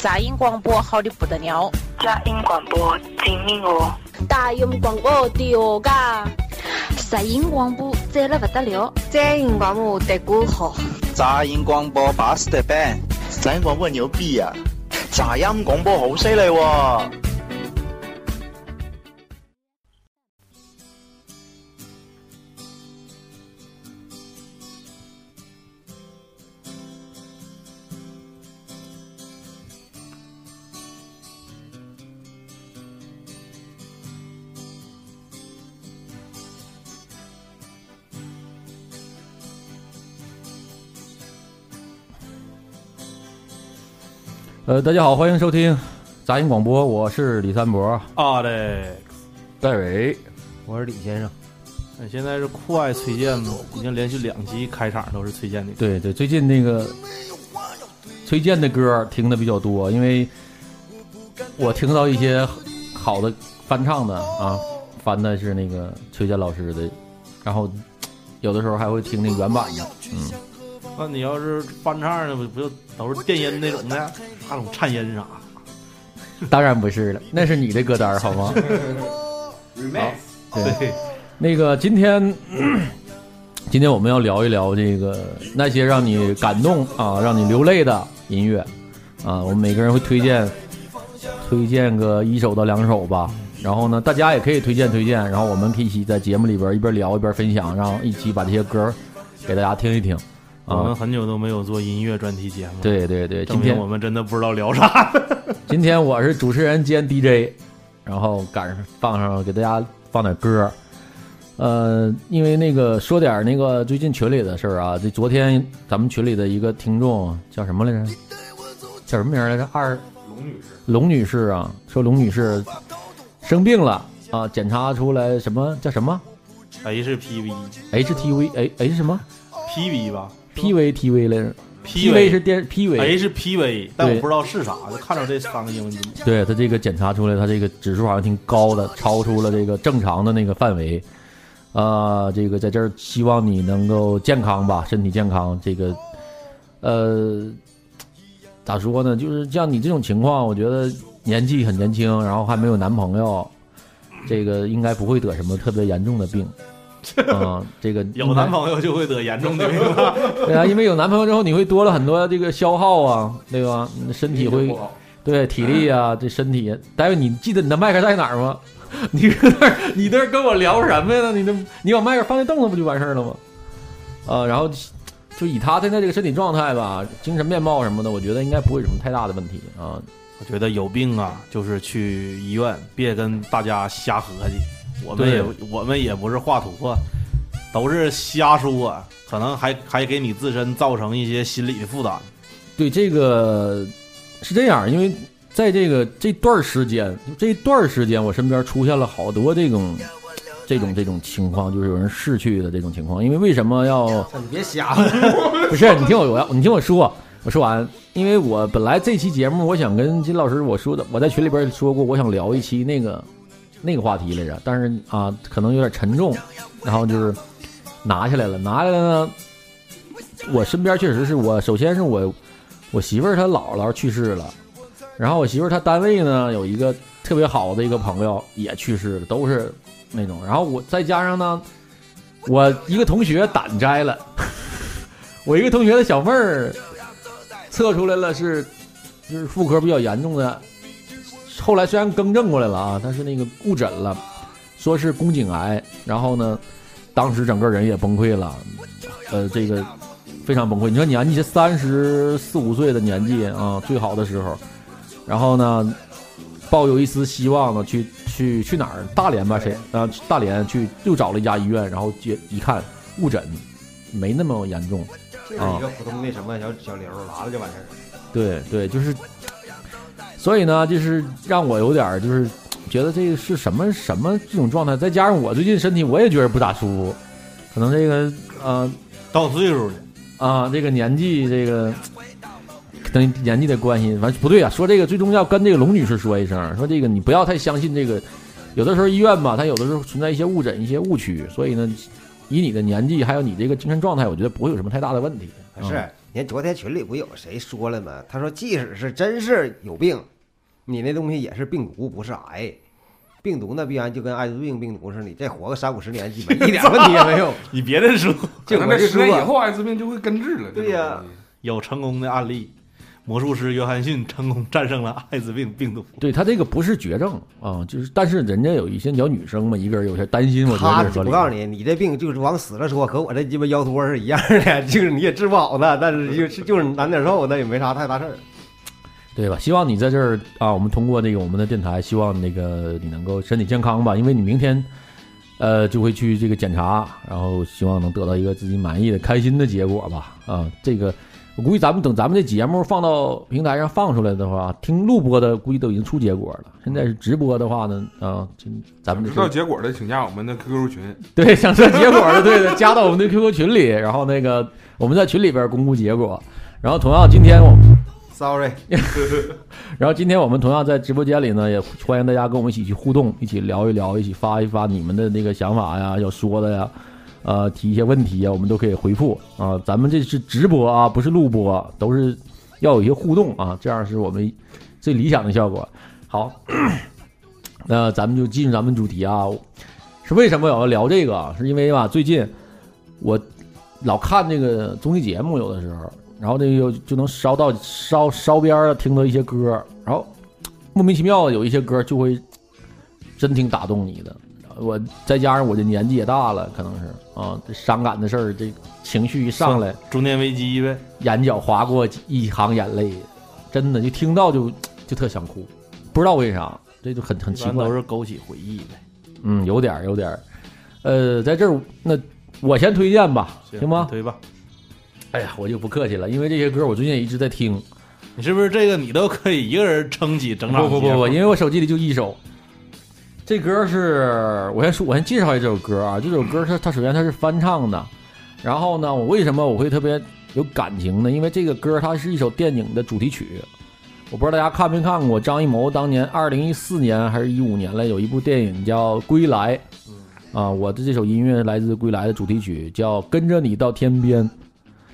杂音广播好的不得了，杂音广播精明哦，大音广播的哦嘎，杂音广播赞了不得了，杂音广播得过好，杂音广播巴适的板，杂音广播牛逼呀，杂音广播好犀利喎。呃，大家好，欢迎收听杂音广播，我是李三博，啊嘞，戴伟，我是李先生。哎，现在是酷爱崔健吗，已经连续两期开场都是崔健的。对对，最近那个崔健的歌听的比较多，因为我听到一些好的翻唱的啊，翻的是那个崔健老师的，然后有的时候还会听那原版的，嗯。那你要是翻唱的，不不就都是电音那种的，那种颤音啥？当然不是了，那是你的歌单好吗？好，对，那个今天，今天我们要聊一聊这个那些让你感动啊，让你流泪的音乐啊，我们每个人会推荐推荐个一首到两首吧，然后呢，大家也可以推荐推荐，然后我们可以一起在节目里边一边聊一边分享，然后一起把这些歌给大家听一听。我们很久都没有做音乐专题节目，对对对，今天我们真的不知道聊啥。今天我是主持人兼 DJ，然后赶上放上给大家放点歌。呃，因为那个说点那个最近群里的事儿啊，这昨天咱们群里的一个听众叫什么来着？叫什么名来着？二龙女士。龙女士啊，说龙女士生病了啊，检查出来什么叫什么？HPV，HTV，哎哎什么？PV 吧。P V T V 来着，P V 是电 P V H P V，但我不知道是啥，就看着这三个英文字母。对他这个检查出来，他这个指数好像挺高的，超出了这个正常的那个范围。啊，这个在这儿希望你能够健康吧，身体健康。这个，呃，咋说呢？就是像你这种情况，我觉得年纪很年轻，然后还没有男朋友，这个应该不会得什么特别严重的病。啊，这个有男朋友就会得严重的病，对啊，因为有男朋友之后，你会多了很多这个消耗啊，对吧？你身体会，对体力啊，这身体。大夫，你记得你的麦克在哪儿吗？你搁那儿，你那跟我聊什么呀？你那，你把麦克放在凳子不就完事儿了吗？啊，然后就以他现在这个身体状态吧，精神面貌什么的，我觉得应该不会有什么太大的问题啊。我觉得有病啊，就是去医院，别跟大家瞎合计。我们也我们也不是画图啊，都是瞎说，可能还还给你自身造成一些心理的负担。对，这个是这样，因为在这个这段时间，这段时间我身边出现了好多这种这种这种情况，就是有人逝去的这种情况。因为为什么要？你别瞎，不是你听我我要你听我说，我说完。因为我本来这期节目我想跟金老师我说的，我在群里边说过，我想聊一期那个。那个话题来着，但是啊，可能有点沉重，然后就是拿下来了。拿下来呢，我身边确实是我，首先是我我媳妇儿她姥姥去世了，然后我媳妇儿她单位呢有一个特别好的一个朋友也去世了，都是那种。然后我再加上呢，我一个同学胆摘了，我一个同学的小妹儿测出来了是就是妇科比较严重的。后来虽然更正过来了啊，但是那个误诊了，说是宫颈癌。然后呢，当时整个人也崩溃了，呃，这个非常崩溃。你说年纪三十四五岁的年纪啊，最好的时候，然后呢，抱有一丝希望呢，去去去哪儿？大连吧，谁啊？大连去又找了一家医院，然后接一看误诊，没那么严重，就是一个普通的什么小小瘤，拉了就完事儿。对对，就是。所以呢，就是让我有点就是觉得这个是什么什么这种状态，再加上我最近身体我也觉得不咋舒服，可能这个呃到岁数了啊，这个年纪这个可能年纪的关系，反正不对啊。说这个最终要跟这个龙女士说一声，说这个你不要太相信这个，有的时候医院吧，它有的时候存在一些误诊、一些误区，所以呢，以你的年纪还有你这个精神状态，我觉得不会有什么太大的问题。是你看昨天群里不有谁说了吗？他说，即使是真是有病，你那东西也是病毒，不是癌。病毒那必然就跟艾滋病病毒似的，你再活个三五十年，基本一点问题也没有。你别的说，这我就可能这十年以，后艾滋病就会根治了。对呀有成功的案例，魔术师约翰逊成功战胜了艾滋病病毒。对他这个不是绝症啊，就是但是人家有一些小女生嘛，一个人有些担心，我觉得。我告诉你，你这病就是往死了说，和我这鸡巴腰托是一样的，就是你也治不好的，但是就是就是难点受，那也没啥太大事儿。对吧？希望你在这儿啊，我们通过这个我们的电台，希望那个你能够身体健康吧，因为你明天呃就会去这个检查，然后希望能得到一个自己满意的、开心的结果吧。啊，这个我估计咱们等咱们这节目放到平台上放出来的话，听录播的估计都已经出结果了。现在是直播的话呢，啊，这咱们这知道结果的，请加我们的 QQ 群。对，想知道结果的，对的，加到我们的 QQ 群里，然后那个我们在群里边公布结果。然后同样，今天我 Sorry，然后今天我们同样在直播间里呢，也欢迎大家跟我们一起去互动，一起聊一聊，一起发一发你们的那个想法呀，要说的呀，呃，提一些问题啊，我们都可以回复啊。咱们这是直播啊，不是录播，都是要有一些互动啊，这样是我们最理想的效果。好，那咱们就进入咱们主题啊。是为什么我要聊这个？是因为吧，最近我老看这个综艺节目，有的时候，然后这个就能烧到烧烧边儿听到一些歌，然后莫名其妙有一些歌就会真挺打动你的。我再加上我这年纪也大了，可能是啊，这伤感的事儿，这情绪一上来，中年危机呗，眼角划过一行眼泪，真的就听到就就特想哭，不知道为啥，这就很很奇怪都。是勾起回忆呗。嗯，有点儿有点儿，呃，在这儿那我先推荐吧，行吗？推吧。哎呀，我就不客气了，因为这些歌我最近也一直在听。你是不是这个你都可以一个人撑起整场不不不不，因为我手机里就一首。这歌是我先说，我先介绍一下这首歌啊。这首歌它它首先它是翻唱的，然后呢，我为什么我会特别有感情呢？因为这个歌它是一首电影的主题曲。我不知道大家看没看过张艺谋当年二零一四年还是一五年了，有一部电影叫《归来》。啊，我的这首音乐来自《归来》的主题曲，叫《跟着你到天边》。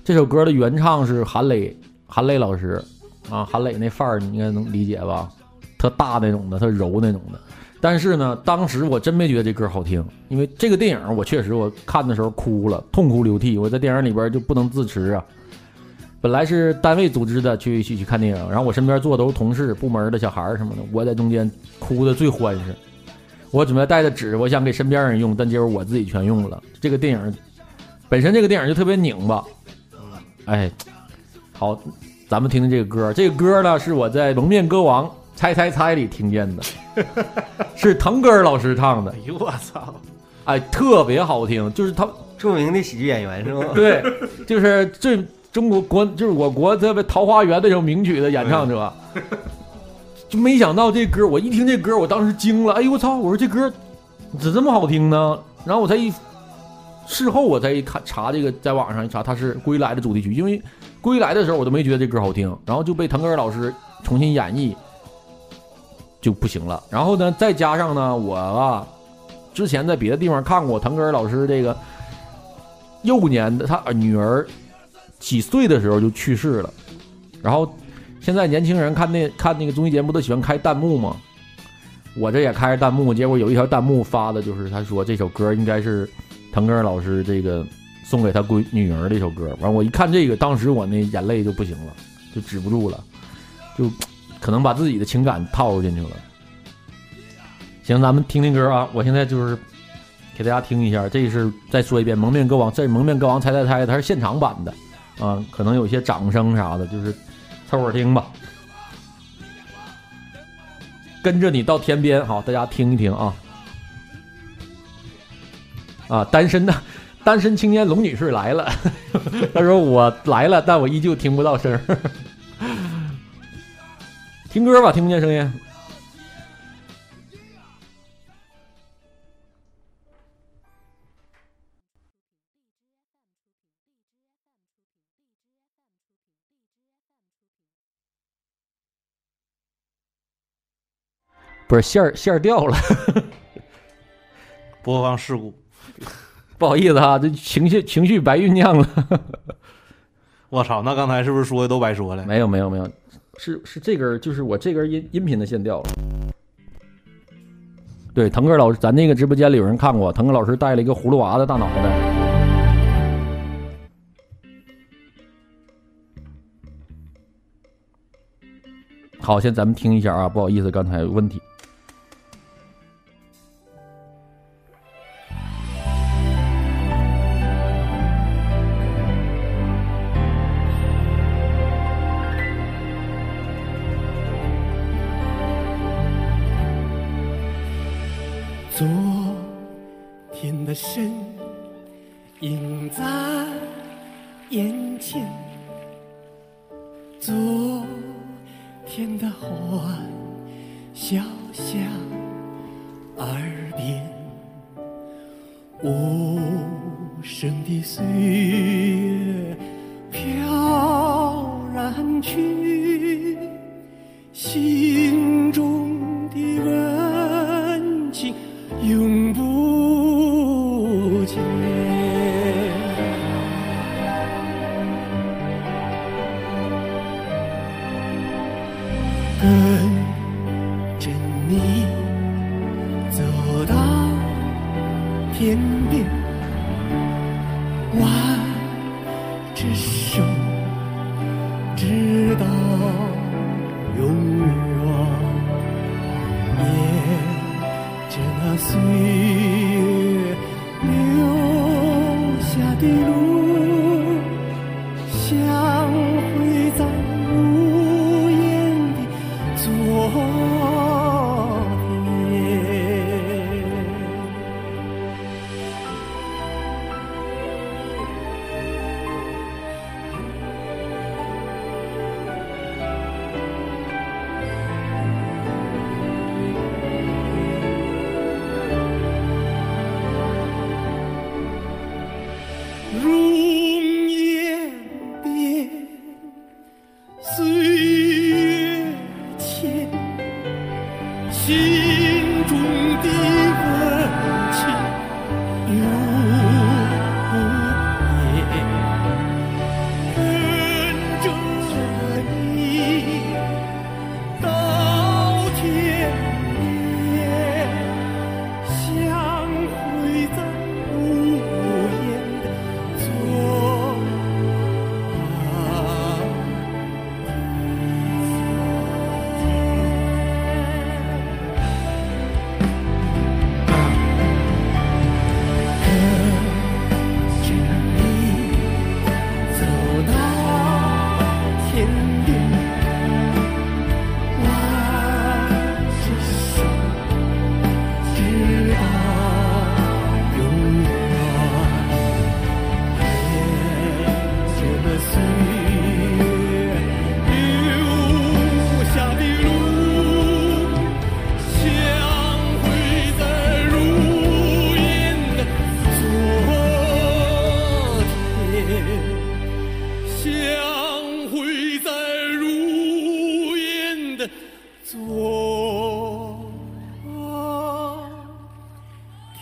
这首歌的原唱是韩磊，韩磊老师啊，韩磊那范儿你应该能理解吧？特大那种的，特柔那种的。但是呢，当时我真没觉得这歌好听，因为这个电影我确实我看的时候哭了，痛哭流涕，我在电影里边就不能自持啊。本来是单位组织的去去去看电影，然后我身边坐的都是同事、部门的小孩什么的，我在中间哭的最欢实。我准备带的纸，我想给身边人用，但结果我自己全用了。这个电影本身这个电影就特别拧巴，哎，好，咱们听听这个歌。这个歌呢是我在《蒙面歌王猜猜猜》里听见的，是腾格尔老师唱的哎。呦我操！哎，特别好听，就是他著名的喜剧演员是吗？对，就是最中国国就是我国特别《桃花源》那首名曲的演唱者，就没想到这歌，我一听这歌，我当时惊了，哎呦我操！我说这歌怎么这么好听呢？然后我才一事后我才一看查这个，在网上一查，它是《归来》的主题曲，因为《归来》的时候我都没觉得这歌好听，然后就被腾格尔老师重新演绎，就不行了。然后呢，再加上呢，我啊之前在别的地方看过腾格尔老师这个幼年的他女儿几岁的时候就去世了，然后现在年轻人看那看那个综艺节目都喜欢开弹幕嘛，我这也开着弹幕，结果有一条弹幕发的就是他说这首歌应该是腾格尔老师这个送给他闺女儿的一首歌，完我一看这个，当时我那眼泪就不行了，就止不住了，就可能把自己的情感套入进去了。行，咱们听听歌啊！我现在就是给大家听一下，这是再说一遍《蒙面歌王》，这《蒙面歌王猜猜猜》，它是现场版的啊，可能有些掌声啥的，就是凑合听吧。跟着你到天边，好，大家听一听啊。啊，单身的单身青年龙女士来了，她说我来了，但我依旧听不到声儿。听歌吧，听不见声音。不是线儿线儿掉了，播放事故。不好意思啊、这情绪情绪白酝酿了。我操，那刚才是不是说的都白说了？没有没有没有，是是这根儿就是我这根音音频的线掉了。对，腾哥老师，咱那个直播间里有人看过，腾哥老师带了一个葫芦娃的大脑袋。好，先咱们听一下啊，不好意思，刚才有问题。的身影在眼前，昨天的欢笑响耳边，无声的岁月飘然去，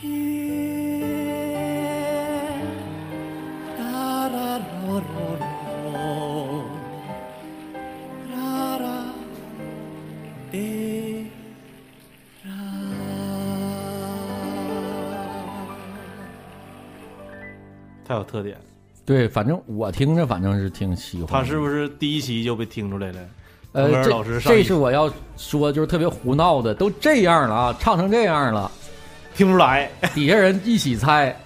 太有特点。对，反正我听着反正是挺喜欢的。他是不是第一期就被听出来了？呃，这老师这是我要说，就是特别胡闹的，都这样了啊，唱成这样了，听不出来。底下人一起猜，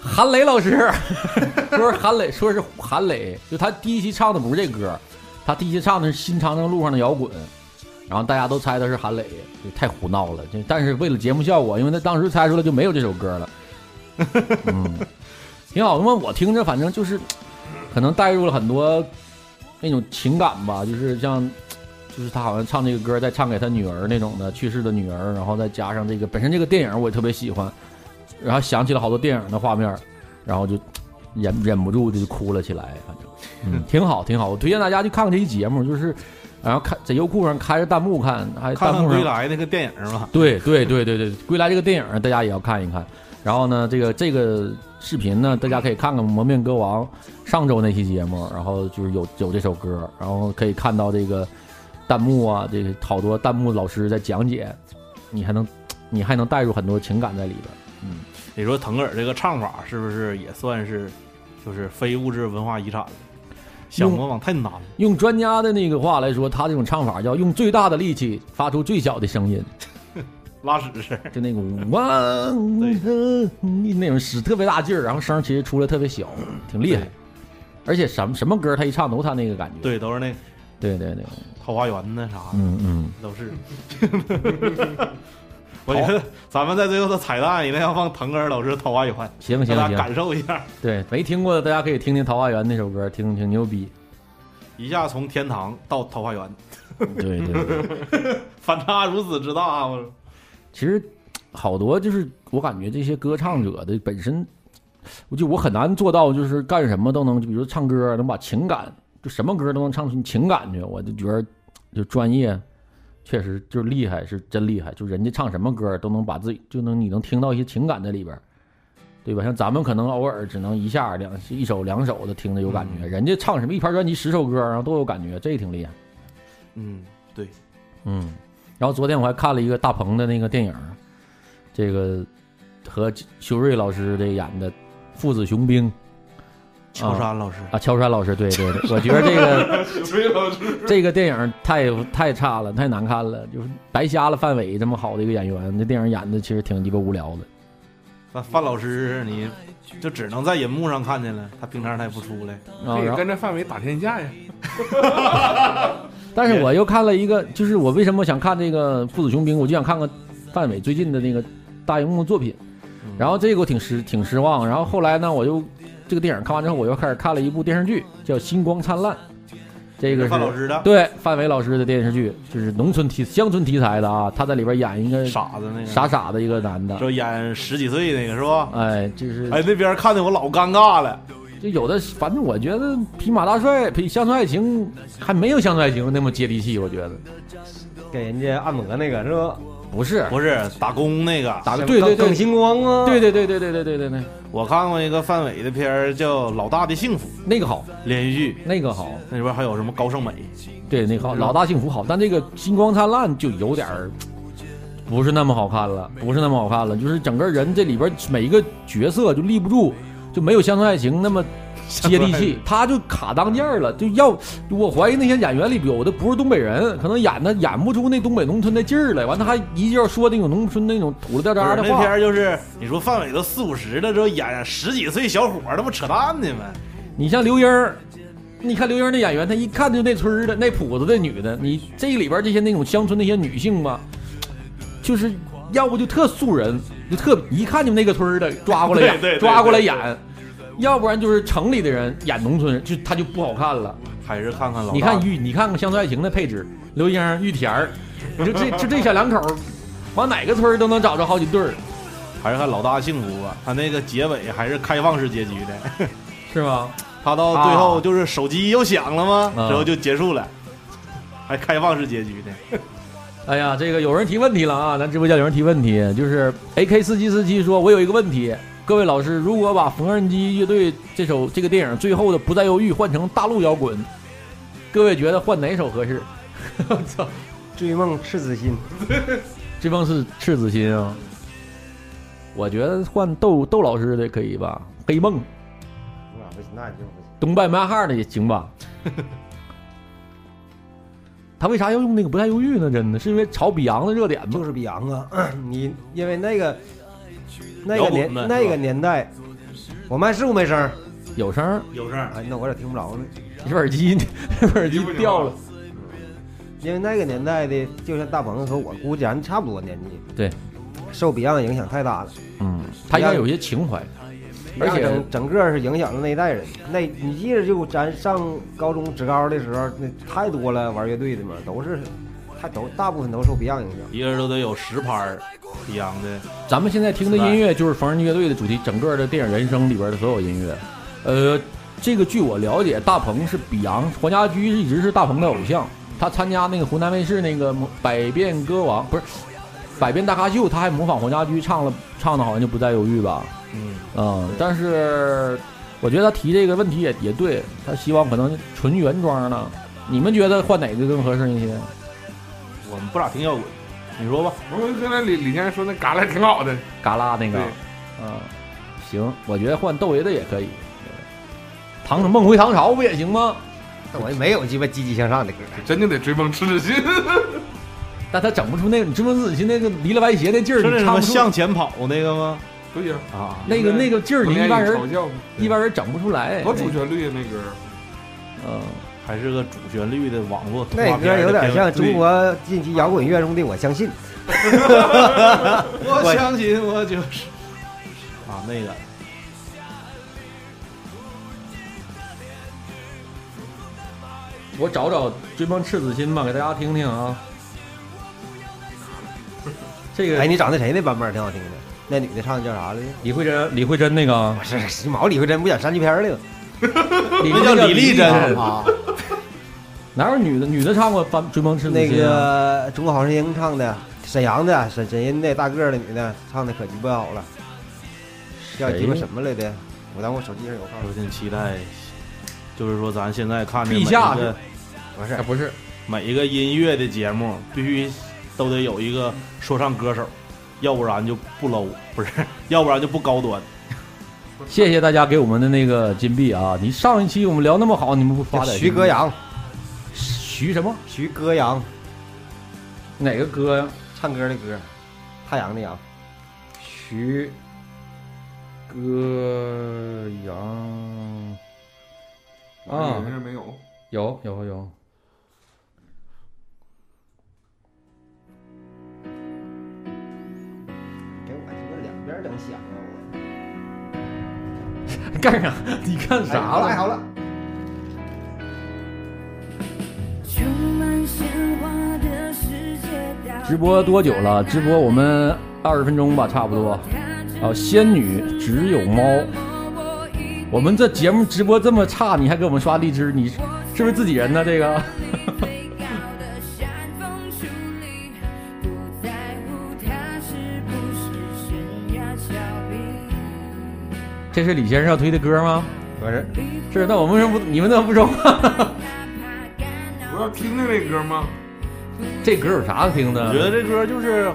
韩磊老师 说是韩磊，说是韩磊，就他第一期唱的不是这歌，他第一期唱的是《新长征路上的摇滚》，然后大家都猜的是韩磊，就太胡闹了。就但是为了节目效果，因为他当时猜出来就没有这首歌了，嗯，挺好。因为我听着反正就是，可能带入了很多那种情感吧，就是像。就是他好像唱这个歌，再唱给他女儿那种的去世的女儿，然后再加上这个本身这个电影我也特别喜欢，然后想起了好多电影的画面，然后就忍忍不住就哭了起来。反正嗯，挺好挺好，我推荐大家去看看这期节目，就是然后看在优酷上开着弹幕看，还看看《弹幕上归来》那个电影嘛。对对对对对，《归来》这个电影大家也要看一看。然后呢，这个这个视频呢，大家可以看看《蒙面歌王》上周那期节目，然后就是有有这首歌，然后可以看到这个弹幕啊，这个好多弹幕老师在讲解，你还能你还能带入很多情感在里边。嗯，你说腾格尔这个唱法是不是也算是就是非物质文化遗产了？想模仿太难了。用专家的那个话来说，他这种唱法叫用最大的力气发出最小的声音，拉屎声，就那个哇，那种使特别大劲儿，然后声其实出来特别小，挺厉害。而且什么什么歌他一唱都他那个感觉，对，都是那，对对对，桃花源那啥的，嗯嗯，都是。我觉得咱们在最后的彩蛋一定要放腾格尔老师《桃花源》，行行行，大家感受一下。对，没听过的大家可以听听《桃花源》那首歌，听挺牛逼。一下从天堂到桃花源，对对对，反差如此之大啊！我其实好多就是我感觉这些歌唱者的本身，我就我很难做到就是干什么都能，就比如说唱歌能把情感，就什么歌都能唱出情感去，我就觉得就专业。确实就是厉害，是真厉害。就人家唱什么歌都能把自己就能你能听到一些情感在里边，对吧？像咱们可能偶尔只能一下两一首两首的听着有感觉，人家唱什么一盘专辑十首歌然后都有感觉，这也挺厉害。嗯，对，嗯。然后昨天我还看了一个大鹏的那个电影，这个和修睿老师这演的《父子雄兵》。乔杉老师啊，乔杉老师，对对对，我觉得这个 这个电影太太差了，太难看了，就是白瞎了范伟这么好的一个演员，这电影演的其实挺鸡巴无聊的。范范老师，你就只能在银幕上看见了，他平常他也不出来，可以跟着范伟打天下呀。但是我又看了一个，就是我为什么想看这个《父子雄兵》，我就想看看范伟最近的那个大荧幕作品，然后这个我挺失挺失望，然后后来呢，我又。这个电影看完之后，我又开始看了一部电视剧，叫《星光灿烂》。这个是范老师的，对范伟老师的电视剧，就是农村题、乡村题材的啊。他在里边演一个傻子，那个傻傻的一个男的，就演十几岁那个是吧？哎，就是哎，那边看的我老尴尬了。就有的，反正我觉得《匹马大帅》比《乡村爱情》还没有《乡村爱情》那么接地气，我觉得。给人家按摩那个是吧？不是，不是打工那个，打对对对，星光啊，对对对对对对对对对。我看过一个范伟的片儿，叫《老大的幸福》，那个好，连续剧。那个好，那里边还有什么高胜美，对，那个好，《老大幸福》好，但这个《星光灿烂》就有点儿不是那么好看了，不是那么好看了，就是整个人这里边每一个角色就立不住，就没有《乡村爱情》那么。接地气，他就卡当间了，就要我怀疑那些演员里有的不是东北人，可能演的演不出那东北农村的劲儿来。完，他还一劲儿说那种农村那种土了掉渣的话。那片就是你说范伟都四五十了，之后演十几岁小伙，那不扯淡呢吗？你像刘英你看刘英那演员，他一看就那村的那谱子的女的。你这里边这些那种乡村那些女性吧，就是要不就特素人，就特一看就那个村的抓过来演，抓过来演。要不然就是城里的人演农村，就他就不好看了。还是看看老你看玉，你看看《乡村爱情》的配置，刘英、玉田儿，你说这就这小两口，往哪个村都能找着好几对儿。还是看老大幸福吧，他那个结尾还是开放式结局的，是吗？他到最后就是手机又响了吗？之后就结束了，还开放式结局的。哎呀，这个有人提问题了啊！咱直播间有人提问题，就是 A K 四七四七说，我有一个问题。各位老师，如果把缝纫机乐队这首这个电影最后的不再犹豫换成大陆摇滚，各位觉得换哪首合适？我操！追梦赤子心，追梦是赤子心啊！我觉得换窦窦老师的可以吧？黑梦，那不行，那就不行。东北曼哈的也行吧？他为啥要用那个不带犹豫呢？真的是因为炒比昂的热点吗？就是比昂啊！你因为那个。那个年那个年代，我麦是不没声？有声，有声。哎，那我咋听不着呢？你耳机，这耳机掉了。因为那个年代的，就像大鹏和我估计咱差不多年纪。对，受 Beyond 影响太大了。嗯，他应该有些情怀，而且整整个是影响了那一代人。那你记着，就咱上高中职高的时候，那太多了玩乐队的嘛，都是。他都大部分都受 Beyond 影响，一个人都得有十盘 Beyond 的。咱们现在听的音乐就是缝纫机乐队的主题，整个的电影《人生》里边的所有音乐。呃，这个据我了解，大鹏是 Beyond，黄家驹一直是大鹏的偶像。他参加那个湖南卫视那个《百变歌王》，不是百变大咖秀》，他还模仿黄家驹唱了，唱的好像就不再犹豫吧。嗯嗯，但是我觉得他提这个问题也也对，他希望可能纯原装的。你们觉得换哪个更合适一些？我们不咋听摇滚，你说吧。我们刚才李李先生说那嘎啦挺好的，嘎啦那个，嗯，行，我觉得换窦唯的也可以。唐梦回唐朝不也行吗？我也没有鸡巴积极向上的歌，真的得追梦赤子心。但他整不出那个，你追梦赤子心那个离了歪斜那劲儿，你唱不出向前跑那个吗？对呀，啊，那个那个劲儿，你一般人一般人整不出来。多主旋律啊那歌，嗯，还是个主旋律的网络动那歌有点像中国近期摇滚乐中的我相信。我相信我就是 啊，那个我找找《追梦赤子心》吧，给大家听听啊。这个哎，你找那谁那版本挺好听的，那女的唱的叫啥来着？李慧珍，李慧珍那个 不是时髦李慧珍不演山鸡片儿了吗？那叫李丽珍啊，哪有女的？女的唱过《翻追梦赤子那心》那？个《中国好声音》唱的，沈阳的沈沈音的大个儿的女的唱的可鸡巴好了，叫鸡巴什么来的？我当我手机上有号。有点期待，就是说咱现在看的陛下每一个不是哎不是，每一个音乐的节目，必须都得有一个说唱歌手，要不然就不 low，不是，要不然就不高端。谢谢大家给我们的那个金币啊！你上一期我们聊那么好，你们不发点？徐歌，阳，徐什么？徐歌阳，哪个歌呀？唱歌的歌，太阳的阳。徐歌阳啊没有。有有有，给两边整响啊！我干啥？你干啥了？哎好了，直播多久了？直播我们二十分钟吧，差不多。啊，仙女只有猫。我们这节目直播这么差，你还给我们刷荔枝，你是不是自己人呢？这个。这是李先生要推的歌吗？不是，是，那我们为什么不？你们怎么不说话？我要听的那歌吗？这歌有啥可听的？我觉得这歌就是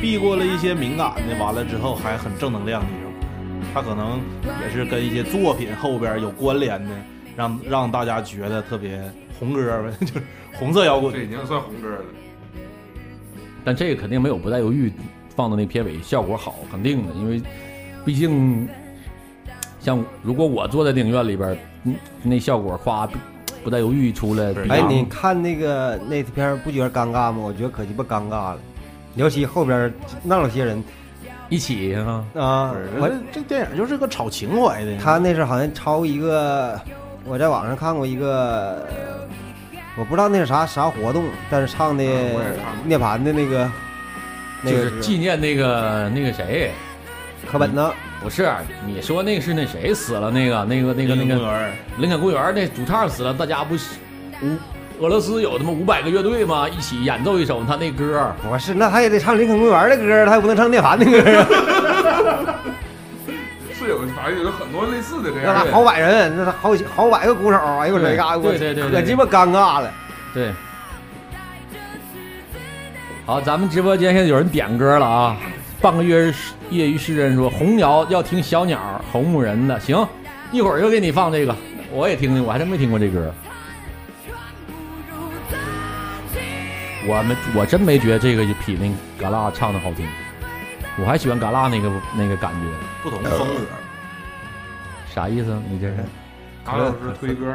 避过了一些敏感的，完了之后还很正能量的一首歌。它可能也是跟一些作品后边有关联的，让让大家觉得特别红歌呗，就是红色摇滚。这已经算红歌了。但这个肯定没有不带犹豫放的那片尾效果好，肯定的，因为毕竟像如果我坐在电影院里边，嗯，那效果夸不带犹豫出来，比哎，你看那个那片儿不觉得尴尬吗？我觉得可鸡巴尴尬了，尤其后边儿那老些人一起啊，啊，我这这电影就是个炒情怀的。他那是好像抄一个，我在网上看过一个，我不知道那是啥啥活动，但是唱的涅槃的那个，那就个是纪念那个那个谁，课本呢，不是你说那个是那谁死了那个那个那个那个林肯公园林肯公园那主唱死了，大家不是五俄罗斯有他妈五百个乐队吗？一起演奏一首他那歌，不是，那他也得唱林肯公园的歌，他也不能唱涅槃的歌啊。是有，反正有很多类似的这那样他好百人，那他好几好百个鼓手，哎呦我这嘎，我对对对对可鸡巴尴尬了。对。好，咱们直播间现在有人点歌了啊！半个月业余诗人说红鸟要听小鸟红木人的，行，一会儿就给你放这个，我也听听，我还真没听过这歌。我们我真没觉得这个比那嘎啦唱的好听，我还喜欢嘎啦那个那个感觉。不同风格。啥意思？你这是？阿老师推歌，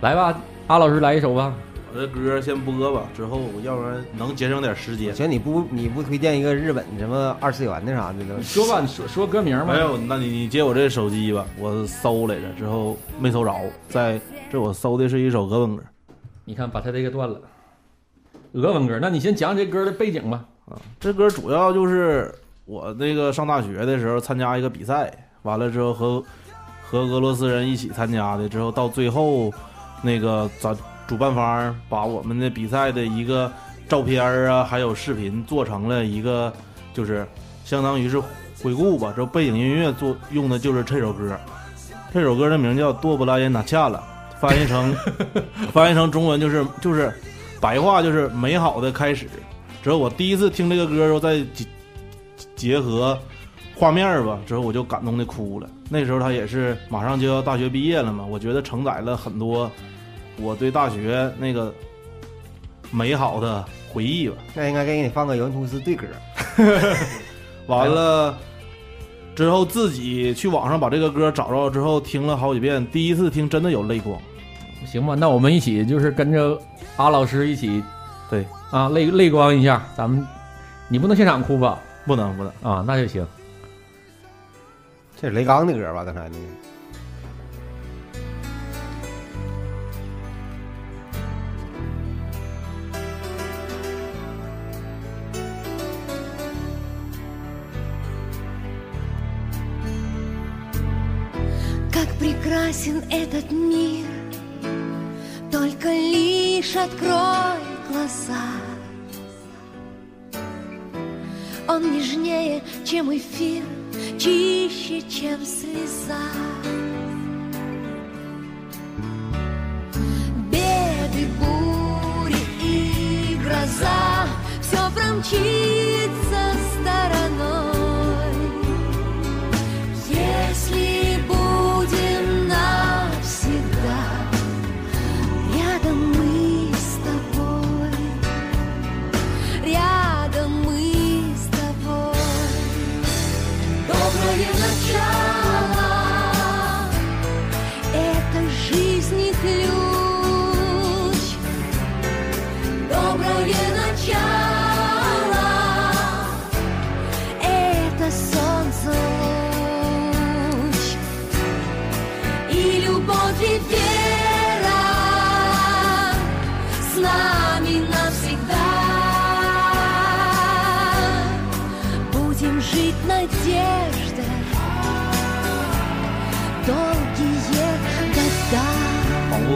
来吧，阿老师来一首吧。我这歌先播吧，之后要不然能节省点时间行。你不你不推荐一个日本什么二次元的啥的都说吧，你说说歌名吧。没有，那你你借我这手机吧，我搜来着，之后没搜着，在这我搜的是一首俄文歌。你看，把他这个断了。俄文歌，那你先讲这歌的背景吧。啊，这歌主要就是我那个上大学的时候参加一个比赛，完了之后和和俄罗斯人一起参加的，之后到最后那个咱主办方把我们的比赛的一个照片儿啊，还有视频做成了一个，就是相当于是回顾吧。这背景音乐做用的就是这首歌，这首歌的名叫《多布拉耶纳恰了》，翻译成 翻译成中文就是就是白话就是美好的开始。之后我第一次听这个歌的时候，再结结合画面儿吧，之后我就感动的哭了。那时候他也是马上就要大学毕业了嘛，我觉得承载了很多我对大学那个美好的回忆吧。那应该给你放个尤文图斯对歌。完了之后，自己去网上把这个歌找着之后，听了好几遍，第一次听真的有泪光。行吧，那我们一起就是跟着阿老师一起，对啊，泪泪光一下。咱们你不能现场哭吧？不能不能啊，那就行。这是雷刚的歌吧？刚才那个。Прекрасен этот мир, только лишь открой глаза. Он нежнее, чем эфир, чище, чем слеза. Беды, бури и гроза, все промчится стороной.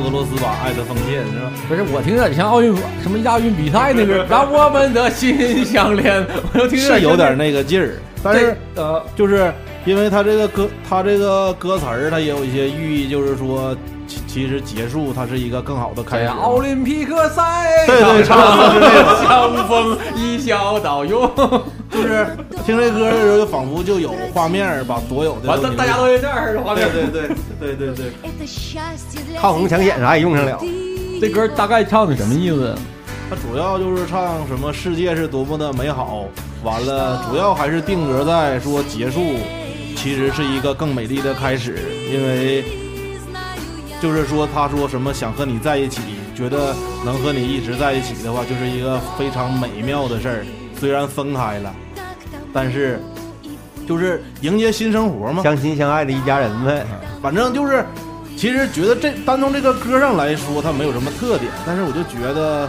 俄罗斯吧，爱的奉献是吧？不是，我听着有点像奥运什么亚运比赛那个，让我们的心相连。我就听着是有点那个劲儿，但是呃，就是因为他这个歌，他这个歌词儿，他也有一些寓意，就是说，其其实结束它是一个更好的开始。奥林匹克赛对对，差不多是这个。相逢一笑到永，就是听这歌的时候，就仿佛就有画面把所有的完，大大家都在这儿的画面，对对对对对对，抗洪抢险啥也用上了。这歌大概唱的什么意思？它主要就是唱什么世界是多么的美好，完了主要还是定格在说结束，其实是一个更美丽的开始，因为就是说他说什么想和你在一起，觉得能和你一直在一起的话，就是一个非常美妙的事儿。虽然分开了，但是就是迎接新生活嘛，相亲相爱的一家人呗。反正就是，其实觉得这单从这个歌上来说，它没有什么特点，但是我就觉得，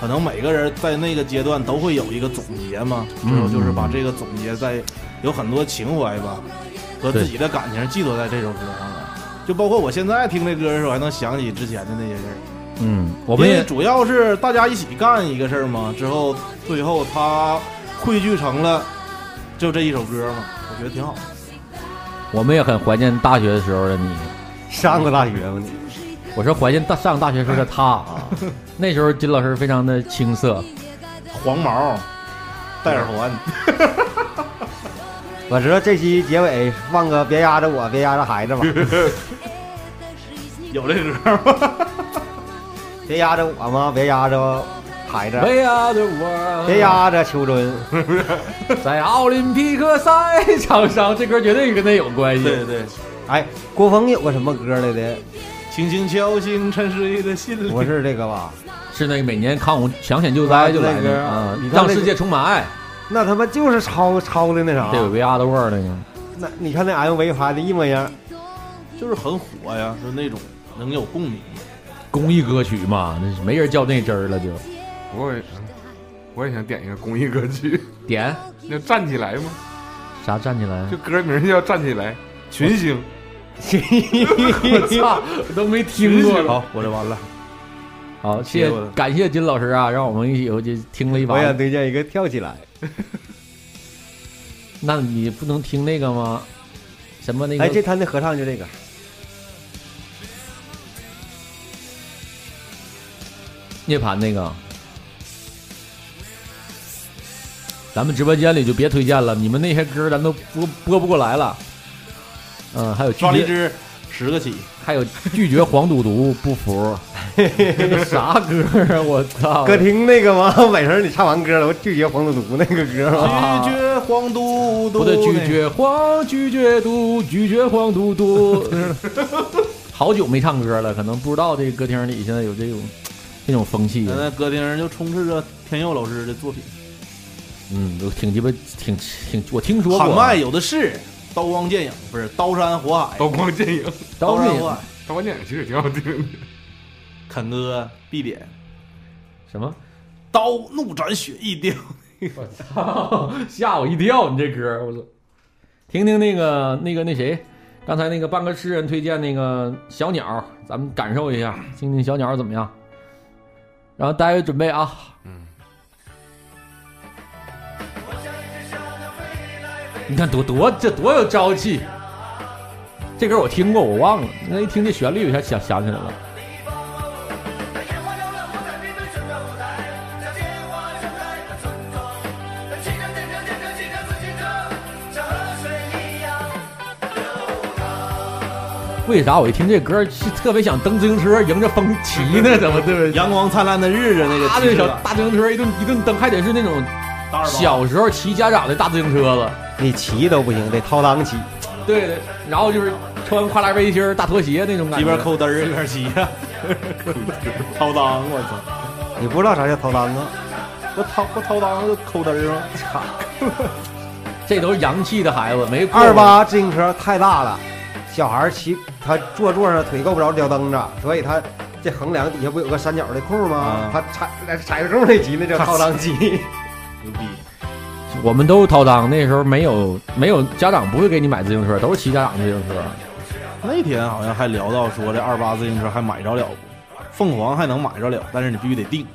可能每个人在那个阶段都会有一个总结嘛，之后就是把这个总结在有很多情怀吧和自己的感情寄托在这首歌上了。就包括我现在听这歌的时候，还能想起之前的那些事儿。嗯，我们也主要是大家一起干一个事儿嘛，之后最后它汇聚成了就这一首歌嘛，我觉得挺好。我们也很怀念大学的时候的你。上过大学吗你？我说怀念大上大学时候的他啊，那时候金老师非常的青涩，黄毛，戴耳环。我知道这期结尾放个别压着我，别压着孩子吧。有这歌吗？别压着我吗？别压着孩子。别压着我，别压着秋春。在奥林匹克赛场上，这歌绝对跟他有关系。对对，哎，郭峰有个什么歌来的？轻轻敲醒沉睡的心灵。不是这个吧？是那个每年抗洪抢险救灾就来那个的啊你，让世界充满爱。那他妈就是抄抄的那啥。这有个鸭子味儿那个。那你看那 MV 拍的一模一样，就是很火呀，就那种能有共鸣。公益歌曲嘛，那是没人较那真儿了就。我也我也想点一个公益歌曲，点那站起来吗？啥站起来？就歌名叫站起来，群星。我操，我都没听过。好，我这完了。好，谢谢感谢金老师啊，让我们以后就听了一把我。想推荐一个跳起来，那你不能听那个吗？什么那个？哎，这他那合唱就这个，涅槃那个，咱们直播间里就别推荐了，你们那些歌咱都播播不过来了。嗯，还有拒绝，抓荔枝十个起，还有拒绝黄赌毒不服，啥歌啊？我操！歌厅那个吗？晚上你唱完歌了，我拒绝黄赌毒那个歌吗？啊拒绝黄赌毒，不对，拒绝黄，拒绝毒，拒绝黄赌毒。好久没唱歌了，可能不知道这个歌厅里现在有这种这种风气现。在歌厅就充斥着天佑老师的作品，嗯，都挺鸡巴挺挺，我听说过。喊麦有的是，刀光剑影不是刀山火海，刀光剑影，刀山火海，刀光剑影其实也挺好听的。肯哥必点，什么？刀怒斩雪一雕，我操！吓我一跳！你这歌，我操！听听那个那个那谁，刚才那个半个诗人推荐那个小鸟，咱们感受一下，听听小鸟怎么样。然后大家准备啊，嗯，你看多多这多有朝气。这歌我听过，我忘了，那一听这旋律，一下想想起来了。为啥我一听这歌是特别想蹬自行车迎着风骑呢？怎么对不对？阳光灿烂的日子那个大这小大自行车一顿一顿蹬，还得是那种小时候骑家长的大自行车子。你骑都不行，得掏裆骑。对对，然后就是穿跨栏背心儿、大拖鞋那种感觉。一边抠嘚儿一 边骑呀，掏裆，我操！你不知道啥叫掏裆啊？不掏不掏裆就抠嘚儿吗？操！这都是洋气的孩子，没二八自行车太大了，小孩儿骑他坐座上腿够不着脚蹬子，所以他这横梁底下不有个三角的空吗？啊他踩在踩着空那骑那叫掏裆骑。牛逼！我们都是掏裆，那时候没有没有家长不会给你买自行车，都是骑家长自行车。那天好像还聊到说这二八自行车还买着了不？凤凰还能买着了，但是你必须得定，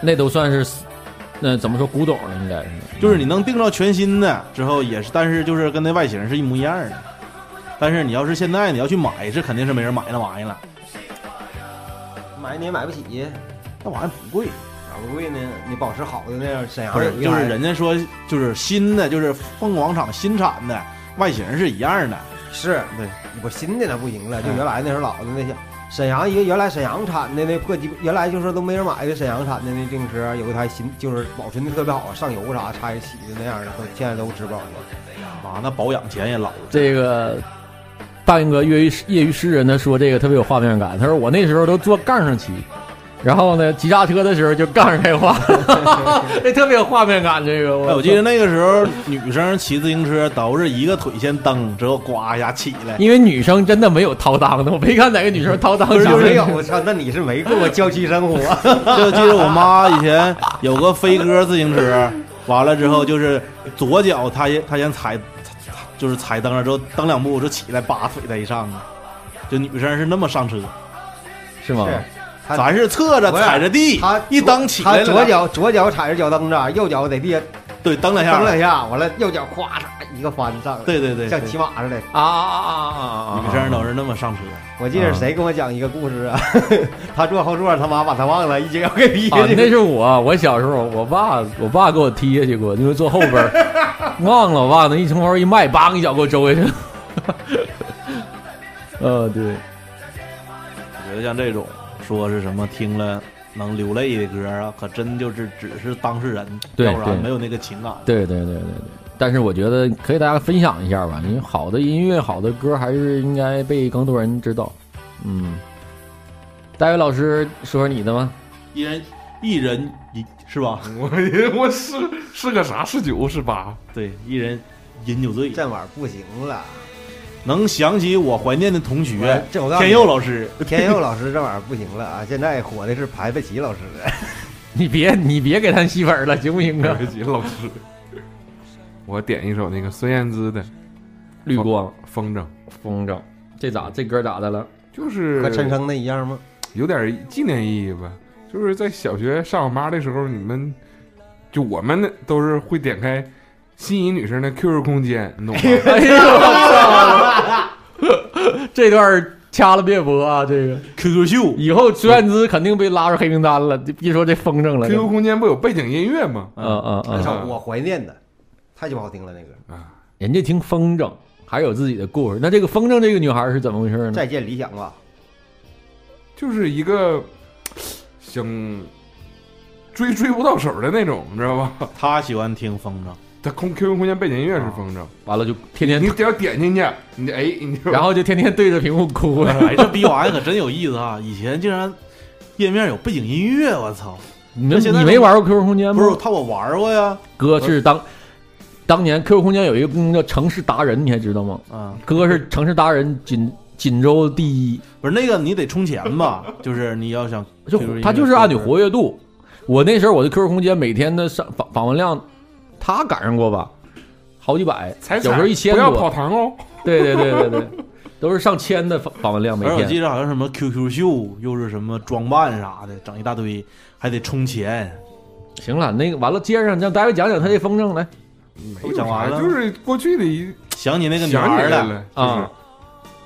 那都算是那怎么说古董了，应该是。就是你能定到全新的之后也是，但是就是跟那外形是一模一样的。但是你要是现在你要去买，是肯定是没人买那玩意儿了，买你也买不起，那玩意儿不贵。咋不贵呢？你保持好的那样，沈阳不是就是人家说就是新的，就是凤凰厂新产的，外形是一样的。是对，不新的那不行了，就原来那时候老的那些。沈阳一个原来沈阳产的那破鸡，原来就是都没人买的沈阳产的那自行车，有一台新就是保存的特别好，上油啥拆得起的那样的，都现在都值不少钱。妈，那保养钱也老了。这个大英哥业余业余诗人他说这个特别有画面感，他说我那时候都坐杠上骑，然后呢急刹车的时候就杠上开花，这特别有画面感。这个哎，我记得那个时候女生骑自行车都是一个腿先蹬，之后呱一下起来。因为女生真的没有掏裆的，我没看哪个女生掏裆 上没有，我操，那你是没过过郊区生活。就记得我妈以前有个飞鸽自行车，完了之后就是左脚她先她先踩，就是踩蹬了之后蹬两步就起来，把腿再一上啊，就女生是那么上车，是吗？他咱是侧着踩着地，他一蹬起来了，他左脚左脚踩着脚蹬子，右脚在地下对蹬两下，蹬两下，完了右脚咵嚓一个翻上来，对对对，像骑马似的。啊啊啊啊啊！女生都是那么上车。我记得谁跟我讲一个故事啊？他坐后座，他妈把他忘了，一脚给踢下啊，去。那是我，我小时候，我爸，我爸给我踢下去过，因为坐后边儿，忘了，我爸那一从后一迈，梆一脚给我周下去。呃，对，我觉得像这种说是什么听了能流泪的歌啊，可真就是只是当事人，对对要不然没有那个情感。对对对对对。但是我觉得可以大家分享一下吧，因为好的音乐、好的歌还是应该被更多人知道。嗯，大卫老师说说你的吗？一人一人一是吧？我我是是个啥？是九是八？对，一人饮酒醉。这玩意儿不行了，能想起我怀念的同学这我告诉你天佑老师，天佑老师这玩意儿不行了啊！现在火的是排排齐老师，你别你别给他吸粉了，行不行啊？别急，老师。我点一首那个孙燕姿的《绿光风筝》，风筝，这咋这歌咋的了？就是和陈升的一样吗？有点纪念意义吧。就是在小学上网吧的时候，你们就我们呢都是会点开心仪女生的 QQ 空间，你懂吗？哎呦我操！这段掐了别播啊！这个 QQ 秀，以后孙燕姿肯定被拉入黑名单了。别说这风筝了 QQ 空间不有背景音乐吗？嗯嗯嗯，我怀念的，太鸡巴好听了那个啊。人家听风筝还有自己的故事。那这个风筝这个女孩是怎么回事呢？再见理想吧，就是一个想追追不到手的那种，你知道吧？他喜欢听风筝，他空 QQ 空间背景音乐是风筝，完了就天天你只要点进去，你哎，你就然后就天天对着屏幕哭。哎，这逼玩意儿可真有意思啊！以前竟然页面有背景音乐，我操！你没那现在你没玩过 QQ 空间吗？不是他，我玩过呀。哥是当当年 QQ 空间有一个功能叫城市达人，你还知道吗？啊，哥是城市达人锦锦州第一，不是那个，你得充钱吧？就是你要想，就他就是按你活跃度。我那时候我的 QQ 空间每天的上访访问量，他赶上过吧，好几百，才有时候一千不要跑。堂哦。对对对对对，都是上千的访访问量每天我记天。得好像什么 QQ 秀，又是什么装扮啥的，整一大堆，还得充钱。行了，那个完了，接上让大卫讲讲他这风筝来。都讲完了，就是过去的一想起那个女孩来了啊。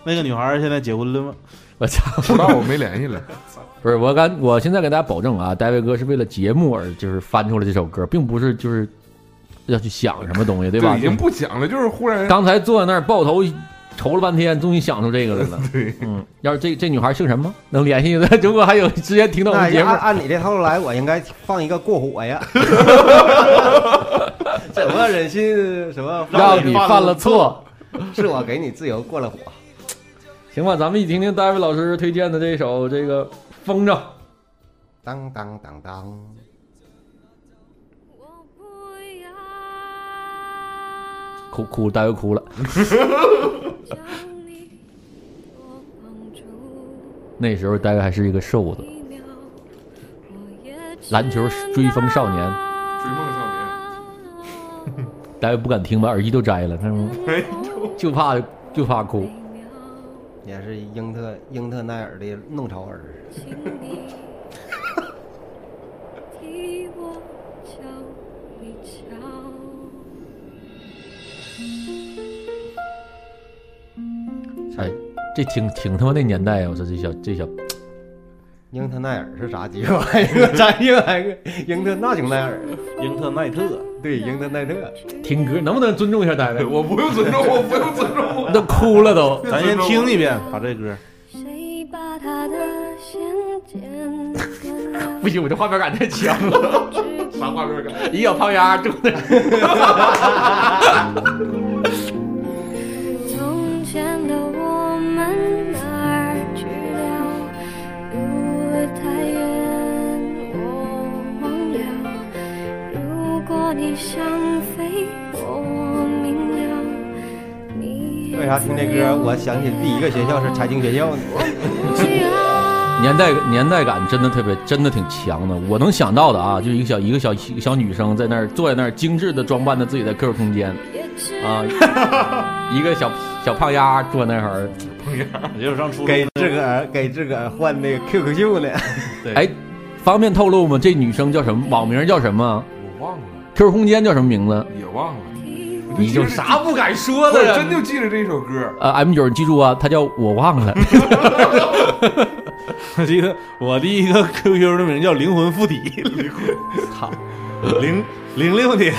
那个女孩现在结婚了吗？我操！不知道我没联系了。不是我敢，我现在给大家保证啊，戴维哥是为了节目而就是翻出来这首歌，并不是就是要去想什么东西，对吧？已经不想了，就是忽然刚才坐在那儿抱头愁了半天，终于想出这个来了。对，嗯，要是这这女孩姓什么？能联系的？如果还有之前听到我们节目按，按你这套路来，我应该放一个过火呀。怎么忍心什么让你犯了错？是我给你自由过了火。行吧，咱们一起听听戴维老师推荐的这首这个《风筝》。当当当当，哭哭，戴维哭了。那时候戴维还是一个瘦子，篮球追风少年。追梦少年。戴维不敢听，把耳机都摘了，看吗？就怕就怕哭。也是英特英特奈尔的弄潮儿。这挺挺他妈那年代啊！我说这小这小 英特奈尔是啥鸡巴玩意儿？咱英玩意儿，英特纳雄奈尔，英特奈特，对，英特奈特。听歌能不能尊重一下戴维？我不用尊重，我不用尊重。都哭了都。咱先听一遍，把这歌。谁把他的线剪不行，我这画面感太强了。啥画面感？一个小胖丫住那。你想飞，我明了。你为啥听这歌？我想起第一个学校是财经学校呢。年代年代感真的特别，真的挺强的。我能想到的啊，就一个小一个小一个小女生在那儿坐在那儿，精致的装扮着自己的 QQ 空间，啊，一个小小胖丫坐那儿，胖丫就是上初给自个儿给自个儿换那个 QQ 秀呢。对，哎，方便透露吗？这女生叫什么？网名叫什么我忘了，？QQ 空间叫什么名字？也忘了。你就啥不敢说我的呀？真就记着这首歌。呃，M 九，你记住啊，他叫我忘了。我记得我第一个 QQ 的名叫灵魂附体，操，零零六年，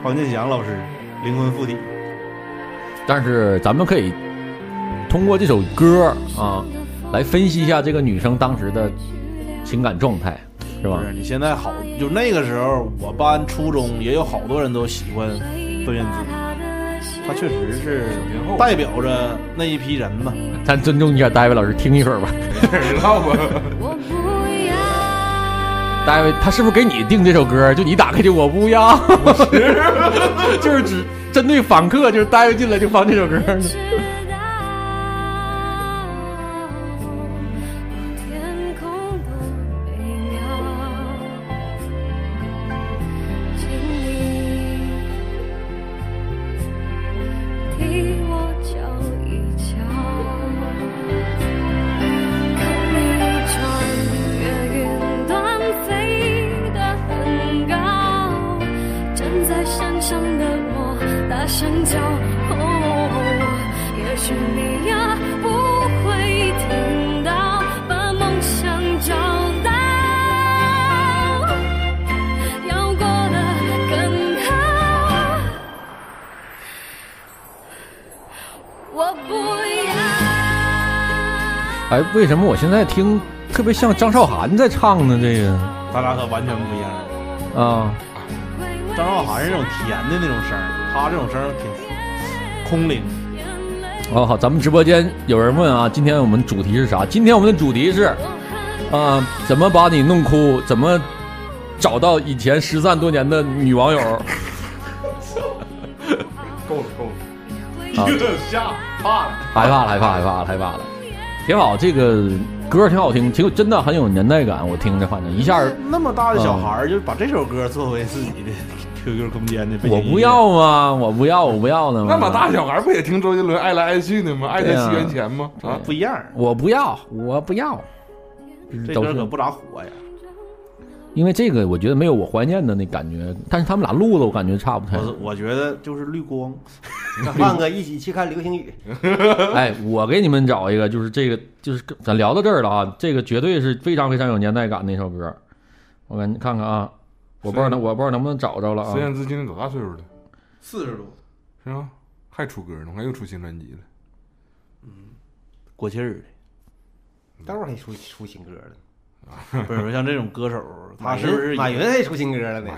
黄健翔老师灵魂附体。但是咱们可以通过这首歌啊，来分析一下这个女生当时的情感状态，是吧不？是，你现在好，就那个时候，我班初中也有好多人都喜欢孙燕姿，她确实是代表着那一批人嘛。咱尊重一下大卫老师，听一会儿吧。知道吧？大卫，他是不是给你定这首歌？就你打开就我不要，就是只针对访客，就是大卫进来就放这首歌哎，为什么我现在听特别像张韶涵在唱呢？这个咱俩可完全不一样。啊，张韶涵是那种甜的那种声儿，他这种声儿挺空灵。哦好，咱们直播间有人问啊，今天我们主题是啥？今天我们的主题是啊，怎么把你弄哭？怎么找到以前失散多年的女网友？够了够了，啊有点 吓怕了。害怕了，害怕，害怕了，害怕了，挺好，这个歌挺好听，挺有真的很有年代感。我听着，反正一下那么大的小孩儿，就把这首歌作为自己的 QQ 空间的背景我不要吗？我不要，我不要呢。那么大小孩不也听周杰伦爱来爱去的吗？爱在西元前吗？啊，不一样，我不要，我不要。这歌可不咋火呀。因为这个，我觉得没有我怀念的那感觉，但是他们俩录的，我感觉差不太我。我觉得就是绿光，换个一起去看流星雨。哎，我给你们找一个，就是这个，就是咱聊到这儿了啊，这个绝对是非常非常有年代感的一首歌。我给你看看啊，我不知道能，我不知道能不能找着了啊孙。燕姿今年多大岁数了？四十多，是吧？还出歌呢，我看又出新专辑了。嗯过气儿待会儿还出出新歌了。的。不是像这种歌手，他马是不是云马云还出新歌了呢？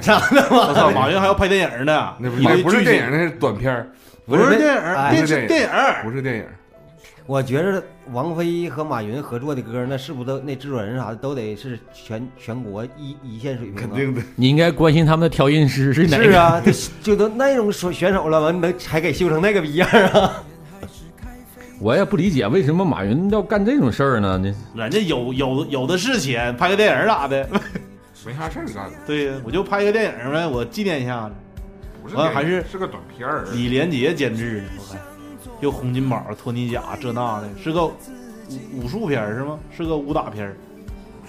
我操，马云还要拍电影呢，那不一堆那不是电影，那是短片儿不是电影，哎电视不是电影。不是电影。我觉着王菲和马云合作的歌，那是不是都那制作人啥的都得是全全国一一线水平、啊？肯定的。你应该关心他们的调音师是哪个？是啊，这就都那种选选手了，完能还给修成那个逼样啊？我也不理解为什么马云要干这种事儿呢？那人家有有有的是钱，拍个电影咋的？没啥事儿干。对呀，我就拍个电影呗，我纪念一下子。完还是是个短片儿。李连杰监制的，我看又洪金宝、托尼贾这那的，是个武武术片是吗？是个武打片儿。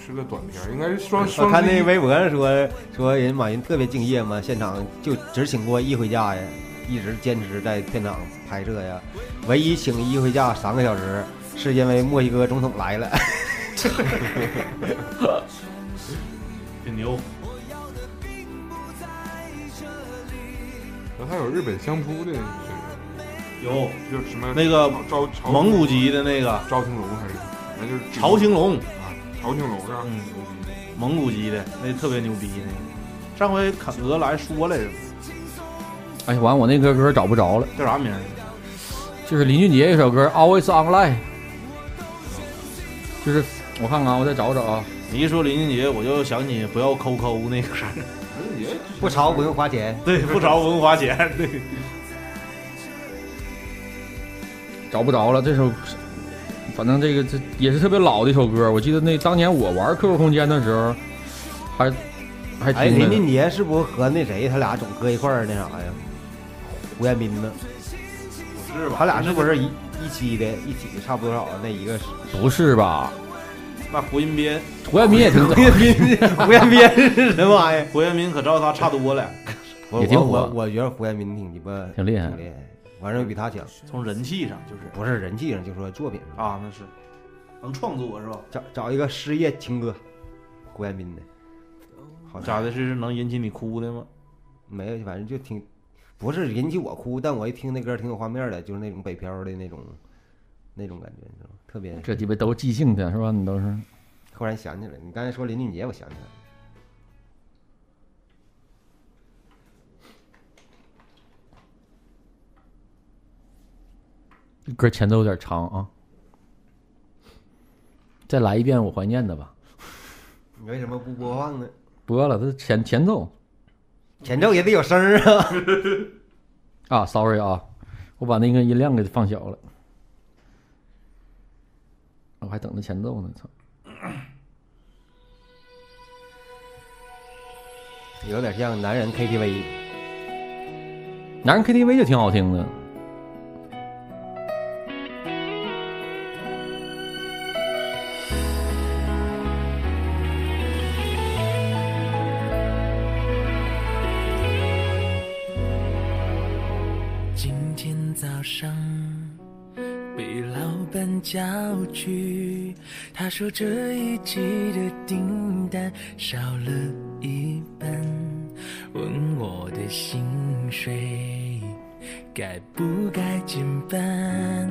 是个短片，应该是双我双看那微博上说说人马云特别敬业嘛，现场就只请过一回假呀，一直坚持在片场拍摄呀。唯一请一回假三个小时，是因为墨西哥总统来了。挺牛。然后还有日本相扑的，有就是什么那个朝朝蒙古籍的那个朝青龙还是反正就是朝青龙啊，朝青龙是吧？嗯，蒙古籍的那特别牛逼那个。上回肯哥来说来着，哎，完我那个歌找不着了，叫啥名儿？就是林俊杰一首歌《Always Online》，就是我看看啊，我再找找啊。你一说林俊杰，我就想起不要抠抠那个事儿。不潮不用花钱，对，不潮不用花钱，对。找不着了，这首，反正这个这也是特别老的一首歌。我记得那当年我玩 QQ 空间的时候，还还哎。林俊杰是不是和那谁他俩总搁一块儿那啥呀？胡彦斌呢？是吧？他俩是不是一一期的？一起的差不多少？那一个是不是吧？那胡彦斌，胡彦斌也挺胡彦斌，胡彦斌是什么玩意儿？胡彦斌可照他差多了，我也挺火我我觉得胡彦斌挺鸡巴挺厉害挺厉害，完事儿比他强。从人气上就是不是人气上，就说作品上啊，那是能创作是吧？找找一个失业情歌，胡彦斌的，好咋的？是能引起你哭的吗？没有，反正就挺，不是引起我哭，但我一听那歌挺有画面的，就是那种北漂的那种，那种感觉，你知道吗？特别。这鸡巴都是即兴的是吧？你都是。忽然想起来，你刚才说林俊杰，我想起来了。这歌前奏有点长啊，再来一遍我怀念的吧。你为什么不播放呢？播了，这是前前奏前奏也得有声儿啊。啊，sorry 啊，我把那个音量给放小了，我还等着前奏呢，操！有点像男人 KTV，男人 KTV 就挺好听的。板叫去，他说这一季的订单少了一半，问我的薪水该不该减半，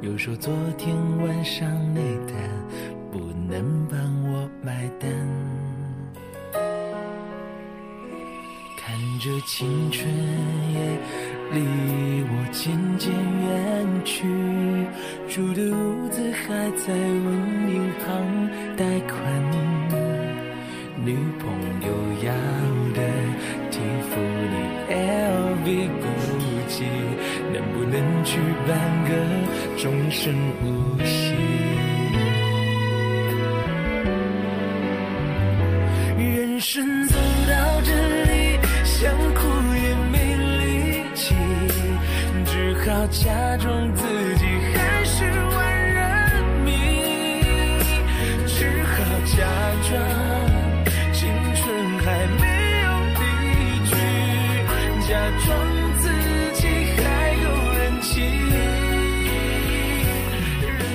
又说昨天晚上那单不能帮我买单。看着青春也离我渐渐远去，住的屋子还在问银行贷款，女朋友要的蒂芙尼、LV、估计能不能去办个终身无息？人生只好假装自己还是万人迷，只好假装青春还没有离去，假装自己还有人气。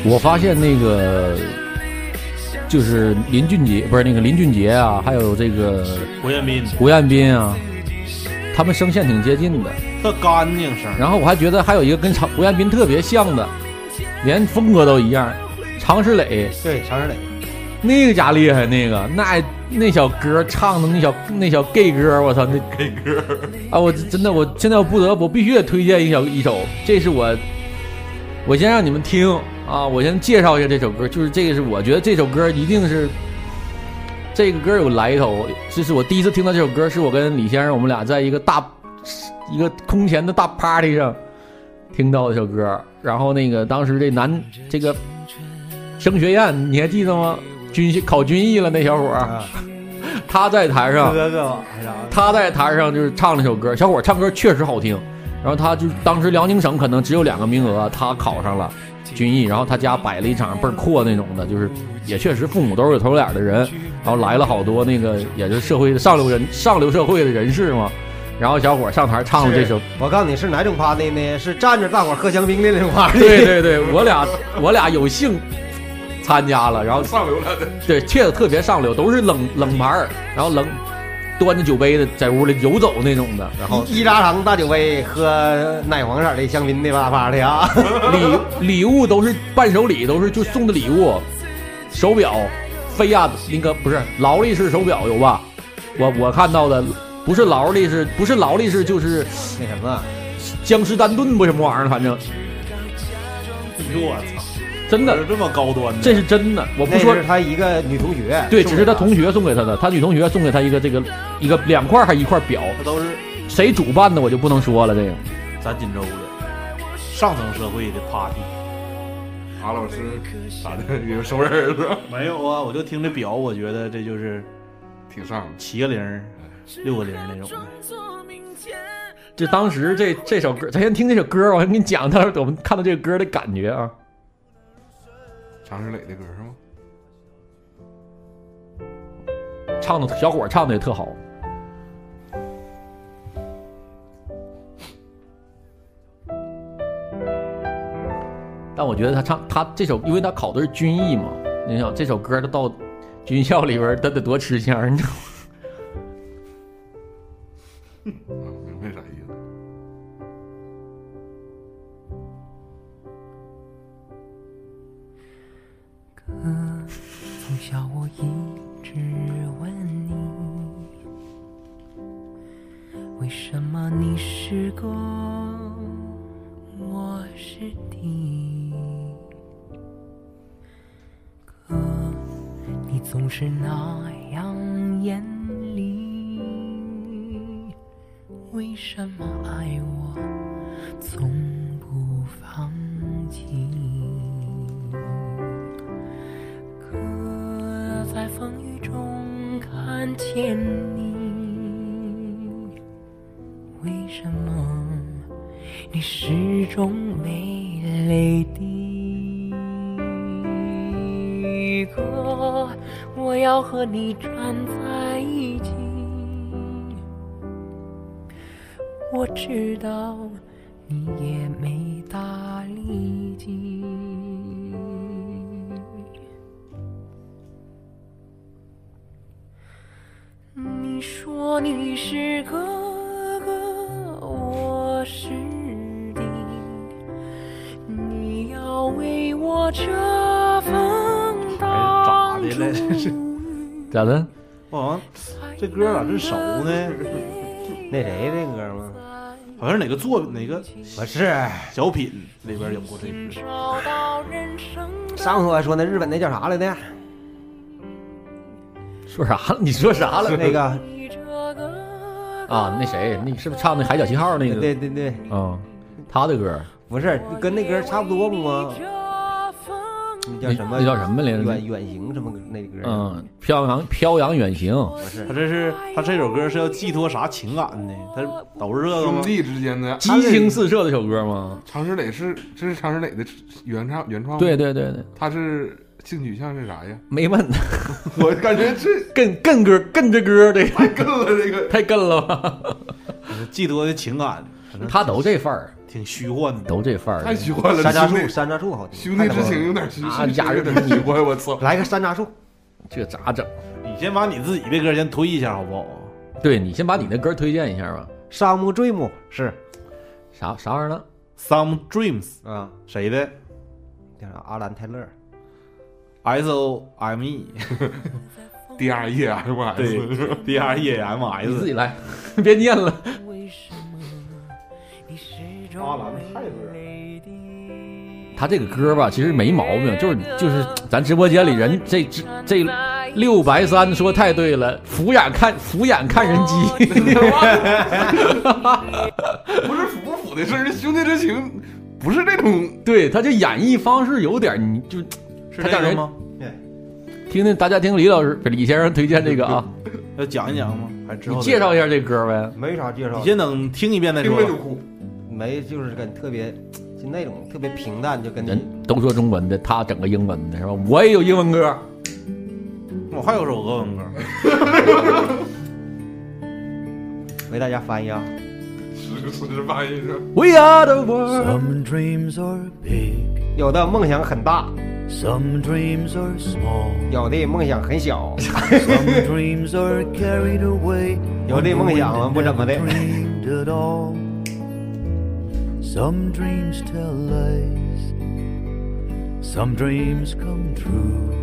我发现那个就是林俊杰，不是那个林俊杰啊，还有这个胡彦斌，胡彦斌啊，他们声线挺接近的。特干净声。然后我还觉得还有一个跟常胡彦斌特别像的，连风格都一样，常石磊。对，常石磊，那个家厉害，那个那那小歌唱的那小那小 gay 歌，我操，那 gay 歌啊！我真的，我现在我不得不必须得推荐一小一首，这是我我先让你们听啊，我先介绍一下这首歌，就是这个是我觉得这首歌一定是这个歌有来头，这是我第一次听到这首歌，是我跟李先生我们俩在一个大一个空前的大 party 上听到的这首歌，然后那个当时这男这个升学宴你还记得吗？军训考军艺了那小伙儿，他在台上，他在台上就是唱了首歌，小伙唱歌确实好听。然后他就当时辽宁省可能只有两个名额，他考上了军艺，然后他家摆了一场倍儿阔那种的，就是也确实父母都是有头有脸的人，然后来了好多那个也是社会上流人上流社会的人士嘛。然后小伙上台唱了这首，我告诉你是哪种 party 呢？是站着大伙喝香槟的那种 party。对对对，我俩我俩有幸参加了，然后上流了的，对，确实特别上流，都是冷冷盘儿，然后冷端着酒杯的在屋里游走那种的，然后一扎长大酒杯，喝奶黄色的香槟的吧啪的啊！礼礼物都是伴手礼，都是就送的礼物，手表，菲亚那个不是劳力士手表有吧？我我看到的不是劳力士，不是劳力士就是那什么江诗丹顿不什么玩意儿，反正我操，真的是这么高端的，这是真的，我不说那是他一个女同学，对，只是他同学送给他的，他女同学送给他一个这个一个两块还一块表，这都是谁主办的我就不能说了，这个咱锦州的上层社会的 party。马老师咋的？有熟人儿子？没有啊，我就听这表，我觉得这就是挺上七个零、六个零那种的。就当时这这首歌，咱先听这首歌，我先给你讲到时我们看到这个歌的感觉啊。常石磊的歌是吗？唱的小伙唱的也特好。但我觉得他唱他这首，因为他考的是军艺嘛，你想这首歌他到军校里边，他得多吃香，你知道吗？可从小我一直问你，为什么你是公，我是敌？可你总是那样严厉，为什么爱我从风雨中看见你，为什么你始终没泪滴？可我要和你站在一起，我知道你也咋的？我好像这歌咋这熟呢？那谁这歌吗？好像是哪个作哪个不是小品里边有过这歌。上回还说那日本那叫啥来的？说啥了？你说啥了？那个啊，那谁，那是不是唱那《海角七号》那个？对对对，啊，他的歌不是跟那歌差不多不吗？那叫什么？那叫什么来着？远远行什么那歌？嗯，飘扬飘扬远行。不是，他这是他这首歌是要寄托啥情感呢？他都是这个兄弟之间的激情四射的小歌吗？常石磊是这是常石磊的原唱原创吗？对对对对，他是性取向是啥呀？没问，我感觉这 跟跟歌跟着歌的太跟了，这个太跟了吧？寄托的情感，他都这范儿，挺虚幻的，都这范儿，太虚幻了。山楂树，山楂树好听。兄弟之情有点虚，啊，压有点虚幻。我操，来个山楂树，这咋整？你先把你自己的歌先推一下好不好？对你先把你的歌推荐一下吧。Some Dream 是啥啥玩意儿呢？Some Dreams 啊，谁的？叫啥？阿兰泰勒。S O M E D R E M S 对 D R E M 你 S，自己来，别念了。阿兰泰勒，他这个歌吧，其实没毛病，就是就是咱直播间里人这这这六白三说太对了，俯眼看俯眼看人机，不是腐不腐的事儿，兄弟之情不是这种。对他这演绎方式有点，你就他让人吗？听听大家听李老师李先生推荐这个啊，要 讲一讲吗？你介绍一下这歌呗？没啥介绍。你先等听一遍再说。没，就是跟特别就那种特别平淡，就跟人都说中文的，他整个英文的是吧？我也有英文歌，我还有首俄文歌，为大家翻译啊。翻译是。We are the world。Some dreams are big，有的梦想很大 some dreams are small，有的梦想很小 some dreams are carried away，有的梦想不怎么的。Some dreams tell lies, some dreams come true.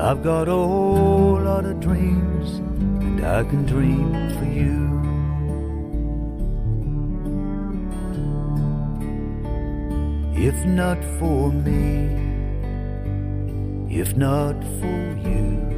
I've got a whole lot of dreams, and I can dream for you. If not for me, if not for you,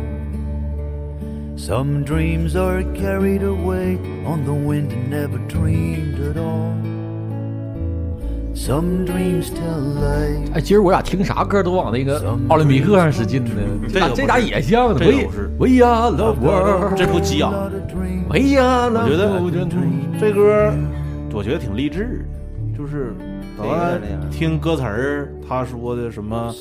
Some dreams are carried away on the wind and never dreamed at all. Some dreams tell lies. 哎，今儿我俩听啥歌都往那个奥林匹克上使劲呢，这咋这咋也像呢？这个不是 We are the world，这不激昂。We are the 我觉得 world 这歌，我觉得挺励志的，就是都有点那样听歌词儿，他说的什么，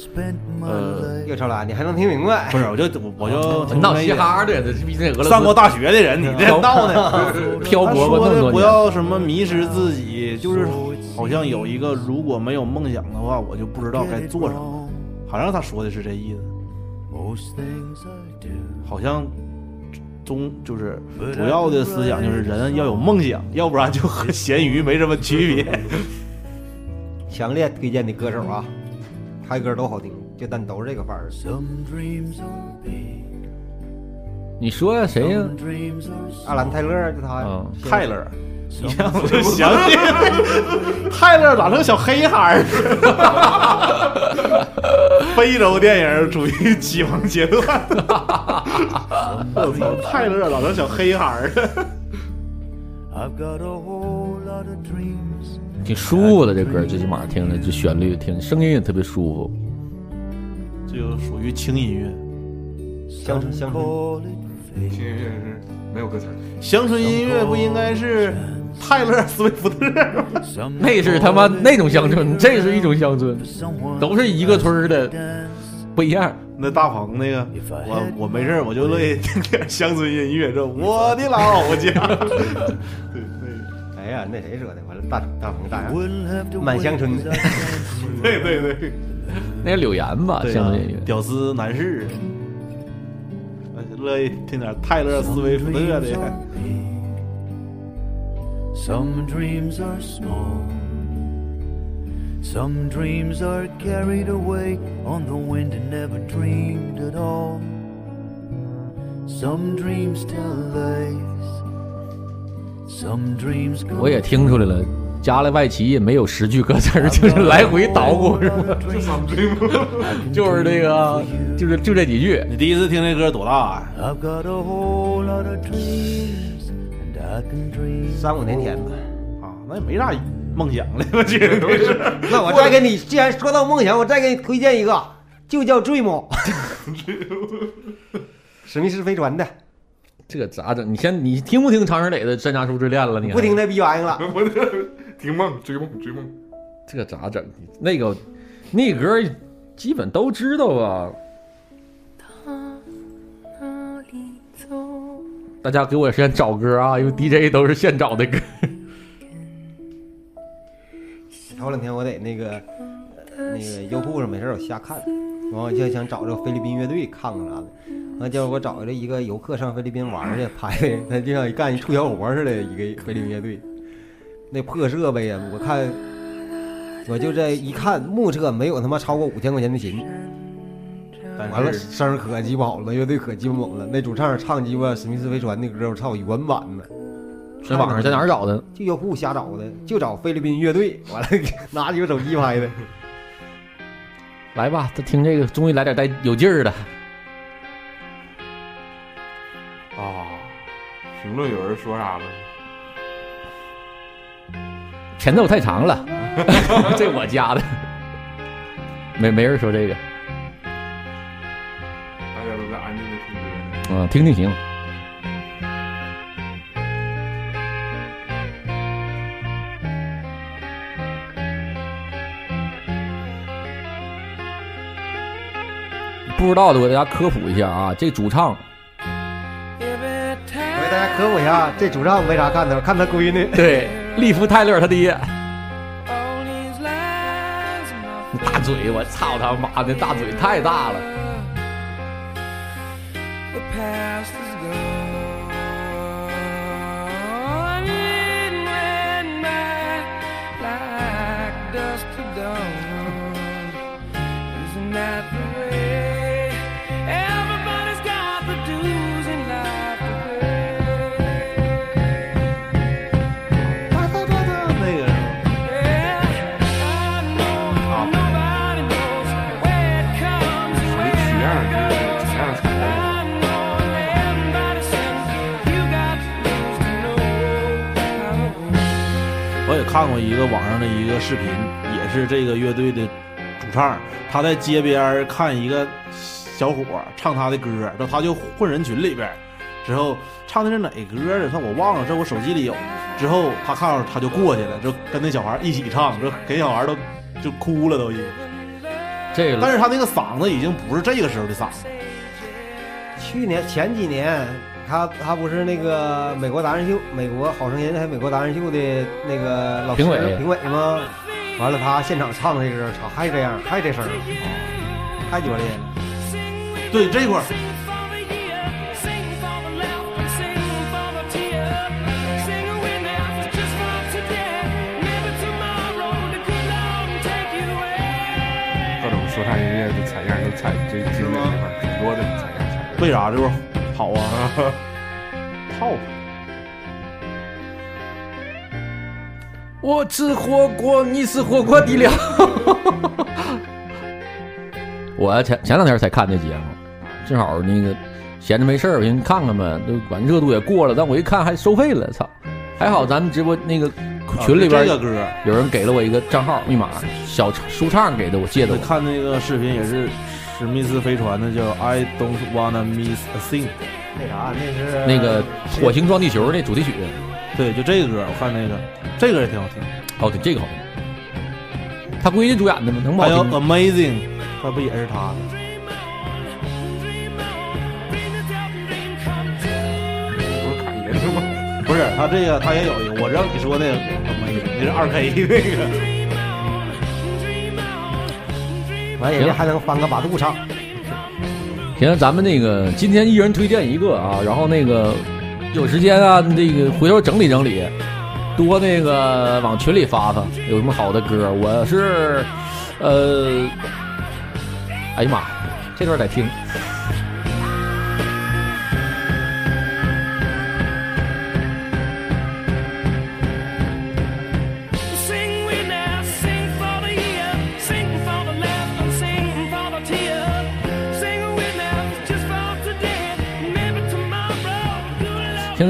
呃，叶超兰，你还能听明白？不是，我就我我就闹嘻哈的，这毕竟俄上过大学的人，你这闹呢？漂泊过的不那么多年。要什么迷失自己，就是好像有一个如果没有梦想的话，我就不知道该做什么。好像他说的是这意思.好像中就是主要的思想就是人要有梦想，要不然就和咸鱼没什么区别。强烈推荐的歌手啊，他歌都好听，就但都是这个范儿。Some dreams are big, 你说呀，谁呀阿兰泰勒就他嗯，泰勒，你让我就想起泰勒咋成小黑孩儿了？非洲电影处于启蒙阶段。我操，泰勒咋成小黑孩儿了？挺舒服的这歌，最起码听着这旋律听声音也特别舒服。这就属于轻音乐。乡村乡村，轻音乐是没有歌词。乡村音乐不应该是泰勒·斯威夫特吗？那是他妈那种乡村，这是一种乡村，都是一个村儿的，不一样。那大鹏那个，我我没事我就乐意听点乡村音乐，这我的老家。对对，哎呀，那谁说的？大大鹏大洋，满乡村。对对对，那是柳岩吧？对啊乡村音乐。屌丝男士，哎乐意听点泰勒·斯威夫特的。Some dreams are small. Some dreams are carried away on the wind and never dreamed at all. Some dreams tell lies. Some dreams go 我也听出来了，加了外旗也没有十句歌词儿，就是来回捣鼓是吗？就是这个，就是就这几句。你第一次听这歌多大啊、I've got a whole lot of dreams and I can dream. 三五年前吧。啊？那也没啥梦想了，我觉得都是。那我再给你，既然说到梦想，我再给你推荐一个，就叫《Dream》，史密斯飞船的，这个咋整？你先，你听不听常石磊的《山楂树之恋》了？你不听那逼玩意儿了。我听梦追梦 追梦，这个咋整？那个那歌基本都知道吧？大家给我先找歌啊，因为 DJ 都是现找的歌。头两天我在那个呃那个优酷上没事儿我瞎看，完我就想找这个菲律宾乐队看看啥的，完结果我找着一个游客上菲律宾玩去拍的，他就像干一促销活似的，一个菲律宾乐队，那破设备呀，我看我就这一看，目测没有他妈超过五千块钱的琴。完了，声儿可鸡巴好了，乐队可鸡巴猛了。那主唱唱鸡巴史密斯飞船那歌，我操，原版的。在网上在哪儿找的？就优酷瞎找的，就找菲律宾乐队，完了 拿几个手机拍的。来吧，他听这个，终于来点带有劲儿的。啊，评论有人说啥了？前奏太长了，这我加的。没没人说这个，大家都在安静的听歌。嗯，听听行。不知道的，我给大家科普一下啊，这主唱我给大家科普一下，这主唱为啥看他？看他闺女。对利夫泰勒他爹，大嘴，我操他妈的，大嘴太大了。看过一个网上的一个视频，也是这个乐队的主唱，他在街边看一个小伙唱他的歌，然后他就混人群里边，之后唱的是哪歌的？他我忘了，这我手机里有。之后他看到他就过去了，就跟那小孩一起唱，这给小孩都就哭了都已经。这个，但是他那个嗓子已经不是这个时候的嗓子，去年前几年，他他不是那个美国达人秀、美国好声音还有美国达人秀的那个老师评委评委吗？完了，他现场唱的这歌，操，还这样，还这声儿，太鸡巴厉害了。对这块儿 Sing for the sing for the sing for the sing the for the you. 各种说唱音乐的采样都采这经典那块儿，挺多的采样采样。为啥这不是好啊？套我吃火锅，你吃火锅底料。我前前两天才看这节目，正好那个闲着没事儿，我寻思看看吧，就管热度也过了，但我一看还收费了，操！还好咱们直播那个群里边有人给了我一个账号密码，小舒畅给的，我借的我。看那个视频也是史密斯飞船的，叫 I Don't Wanna Miss a Thing。那啥，那是那个火星撞地球那主题曲，对，就这个歌，我看那个，这个也挺好听。哦，对，这个好听。他闺女主演的吗？能不好还有？Amazing，那不也是他的？不是凯爷是吗？不是，他这个他也有一个，我知道你说那个 Amazing，那是二 K 那个。完人家还能翻个八度唱。行，咱们那个今天一人推荐一个啊，然后那个有时间啊，那个回头整理整理，多那个往群里发发，有什么好的歌？我是，呃，哎呀妈，这段得听。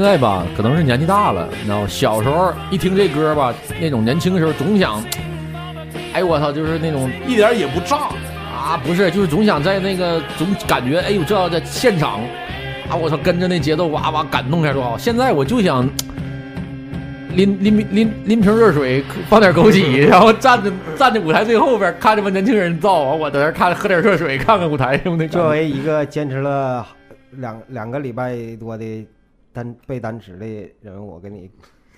在吧，可能是年纪大了，你知道吗？小时候一听这歌吧，那种年轻的时候总想，哎我操，就是那种一点也不炸啊，不是，就是总想在那个总感觉，哎呦，这要在现场啊，我操，跟着那节奏哇哇感动一下多好。现在我就想拎拎拎拎瓶热水，放点枸杞，然后站着站在舞台最后边，看着吧年轻人造，我在那看喝点热水，看看舞台上那作为一个坚持了两两个礼拜多的单背单词的人，我给你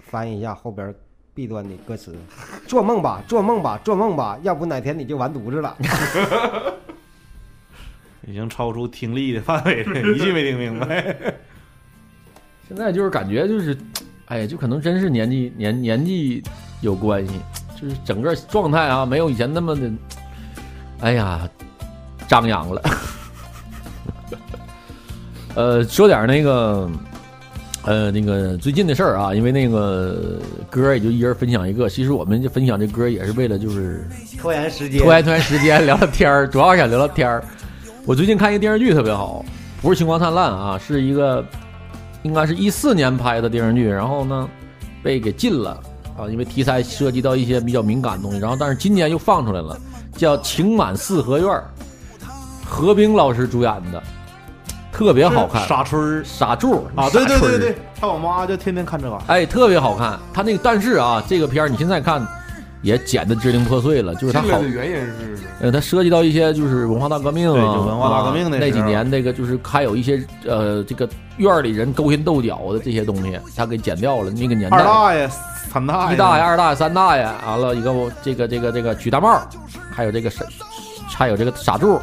翻译一下后边 B 端的歌词：做梦吧，做梦吧，做梦吧，要不哪天你就完犊子了。已经超出听力的范围了，一句没听明白。现在就是感觉就是，哎呀，就可能真是年纪年年纪有关系，就是整个状态啊，没有以前那么的，哎呀，张扬了。呃，说点那个，呃，那个最近的事儿啊，因为那个歌也就一人分享一个。其实我们就分享这歌也是为了就是拖延时间，拖延拖延时间，聊聊天儿，主要是想聊聊天儿。我最近看一个电视剧特别好，不是《星光灿烂》啊，是一个应该是一四年拍的电视剧，然后呢被给禁了啊，因为题材涉及到一些比较敏感的东西，然后但是今年又放出来了，叫《情满四合院》，何冰老师主演的，特别好看。傻春儿傻柱啊，对对对对，他我妈就天天看这玩意儿。哎，特别好看。他那个，但是啊，这个片儿你现在看也剪得支离破碎了，就是它好原因是呃，它涉及到一些就是文化大革命啊，对文化大革命那啊那几年那个就是还有一些呃这个院儿里人勾心斗角的这些东西，他给剪掉了。那个年代，二大爷、三大爷、一大爷、二大爷、三大爷，完了一个这个这个这个举大帽，还有这个傻，还有这个傻柱，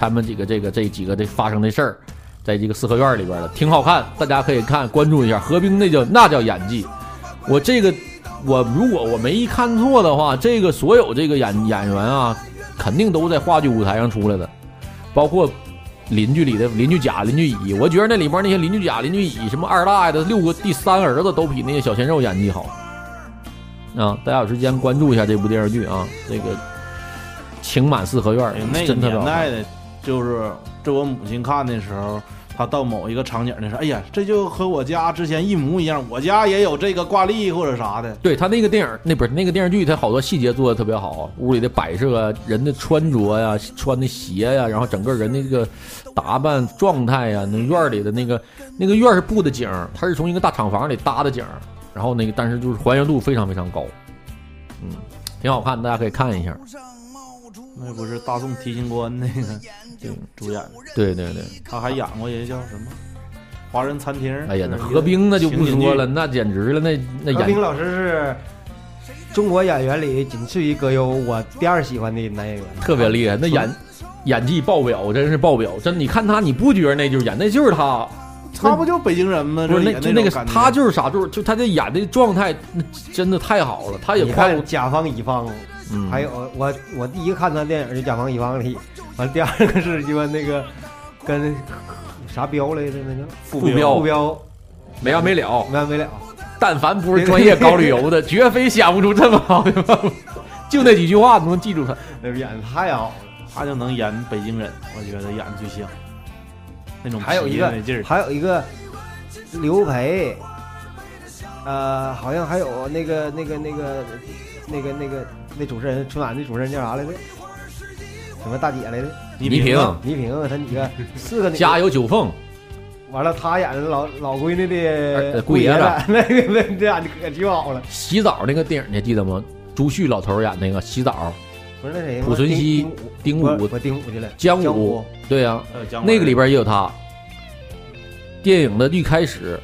他们几个这个这几个这发生的事儿，在这个四合院里边的，挺好看，大家可以看关注一下。何冰那叫那叫演技，我这个我如果我没看错的话，这个所有这个演演员啊，肯定都在话剧舞台上出来的，包括。邻居里的邻居甲、邻居乙，我觉得那里边那些邻居甲、邻居乙，什么二大爷的六个第三儿子，都比那些小鲜肉演技好。啊，大家有时间关注一下这部电视剧啊，这个《情满四合院》哎那个年代的，就是这我母亲看的时候，她到某一个场景的时候，哎呀，这就和我家之前一模一样，我家也有这个挂历或者啥的。对他那个电影，那不是那个电视剧，它好多细节做的特别好，屋里的摆设啊，人的穿着呀、穿的鞋呀、然后整个人的这个打扮状态呀、那院里的那个那个院是布的景儿，它是从一个大厂房里搭的景，然后那个但是就是还原度非常非常高，嗯，挺好看，大家可以看一下。那不是大宋提刑官那个 主演的，对对对，他还演过一个叫什么《华人餐厅》。哎呀，那何冰那就不说了，那简直了，那那演何冰老师是中国演员里仅次于葛优我第二喜欢的男演员，特别厉害，那演演技爆表，真是爆表，真你看他，你不觉得那就是演，那就是他。他不就北京人吗？不是这那就那个他就是傻柱，就他这演的状态，那真的太好了。他也你跨过看甲方乙方，嗯还有我我第一个看他电影就甲方乙方里，完第二个是鸡巴那个跟啥彪来着那个副标副标没完没了，没完没了。但凡不是专业搞旅游的，绝非想不出这么好的方法。就那几句话都能记住他。那演的太好了，他就能演北京人，我觉得演的最像那种还有一个劲儿。还有一个刘培，呃，好像还有那个那个那个那个那个那主持人，春晚那主持人叫啥来着？什么大姐来着？倪萍。倪萍，她女个四个女家有九凤，完了，她演的老老闺女的呃姑爷子。子，那个那这演的可鸡好了。洗澡那个电影你还记得吗？朱旭老头演那个洗澡，不是那谁？濮存昕、丁武、我丁武去了，姜武。武，对呀、那个里边也有他。电影的一开始，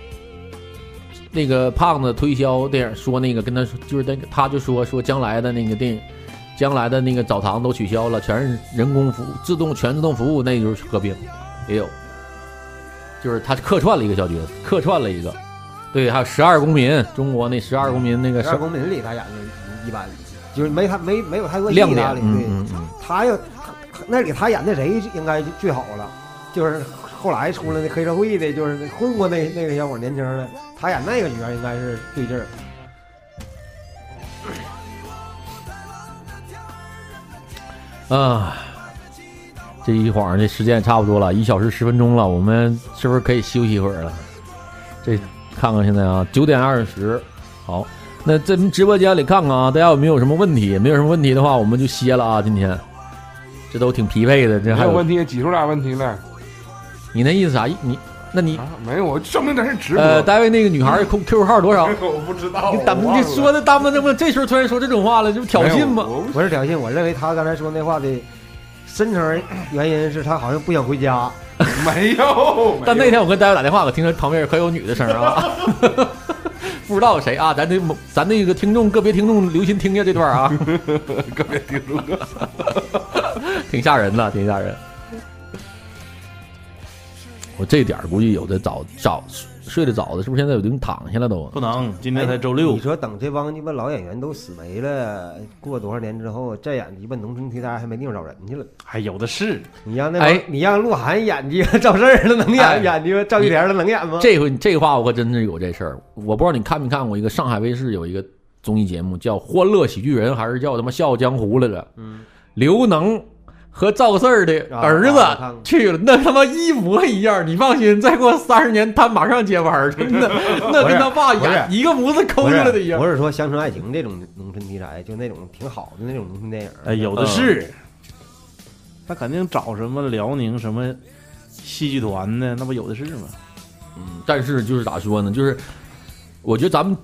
那个胖子推销电影说那个跟他说，就是那个他就说说将来的那个电影，将来的那个澡堂都取消了，全是人工服务，自动全自动服务，那就是合并，也有，就是他客串了一个小角色，客串了一个，对，还有十二公民，中国那十二公民那个十二公民里他演的一般，就是没他没没有太多亮点对，嗯嗯嗯，他要那里他演的谁应该最好了，就是后来出来那黑社会的，就是那混过那那个小伙年轻的，他演那个角儿应该是对劲儿。啊，这一晃这时间也差不多了，一小时十分钟了，我们是不是可以休息一会儿了？这看看现在啊，九点二十，好，那在直播间里看看啊，大家有没有什么问题？没有什么问题的话，我们就歇了啊。今天这都挺疲惫的，这还有有问题，挤出俩问题来。你那意思啥？你那你、没有，我证明这是直播。呃，单位那个女孩 Q Q 号多少？我不知道，你怎么你说的当不这么这时候突然说这种话了，这不挑衅吗？不是挑衅，我认为他刚才说那话的深层原因是他好像不想回家。没有，但那天我跟单位打电话，我听着旁边可有女的声啊，不知道谁啊？咱这咱那个听众个别听众留心听一下这段啊，个别听众，挺吓人的，挺吓人。我这点儿估计有的早早睡得早的，是不是现在有的躺下了都？不能，今天才周六哎你。说等这帮鸡巴老演员都死没了，过多少年之后再演鸡巴农村题材，还没地方找人去了。还有的是，你让那你让鹿晗演鸡巴赵四儿了，能演、哎演鸡巴赵玉田了，能演吗？这回这话我可真是有这事儿，我不知道你看没看过一个上海卫视有一个综艺节目叫《欢乐喜剧人》，还是叫他妈《笑傲江湖》来着？嗯，刘能和赵四儿的儿子去了，那他妈一模一样。你放心，再过三十年他马上接班儿，真的，那跟他爸不是演一个模子抠出来的一样不。是说乡村爱情这种农村题材，就那种挺好的那种农村电影。哎，有的是。他肯定找什么辽宁什么戏剧团的，那不有的是吗？嗯，但是就是咋说呢？就是我觉得咱们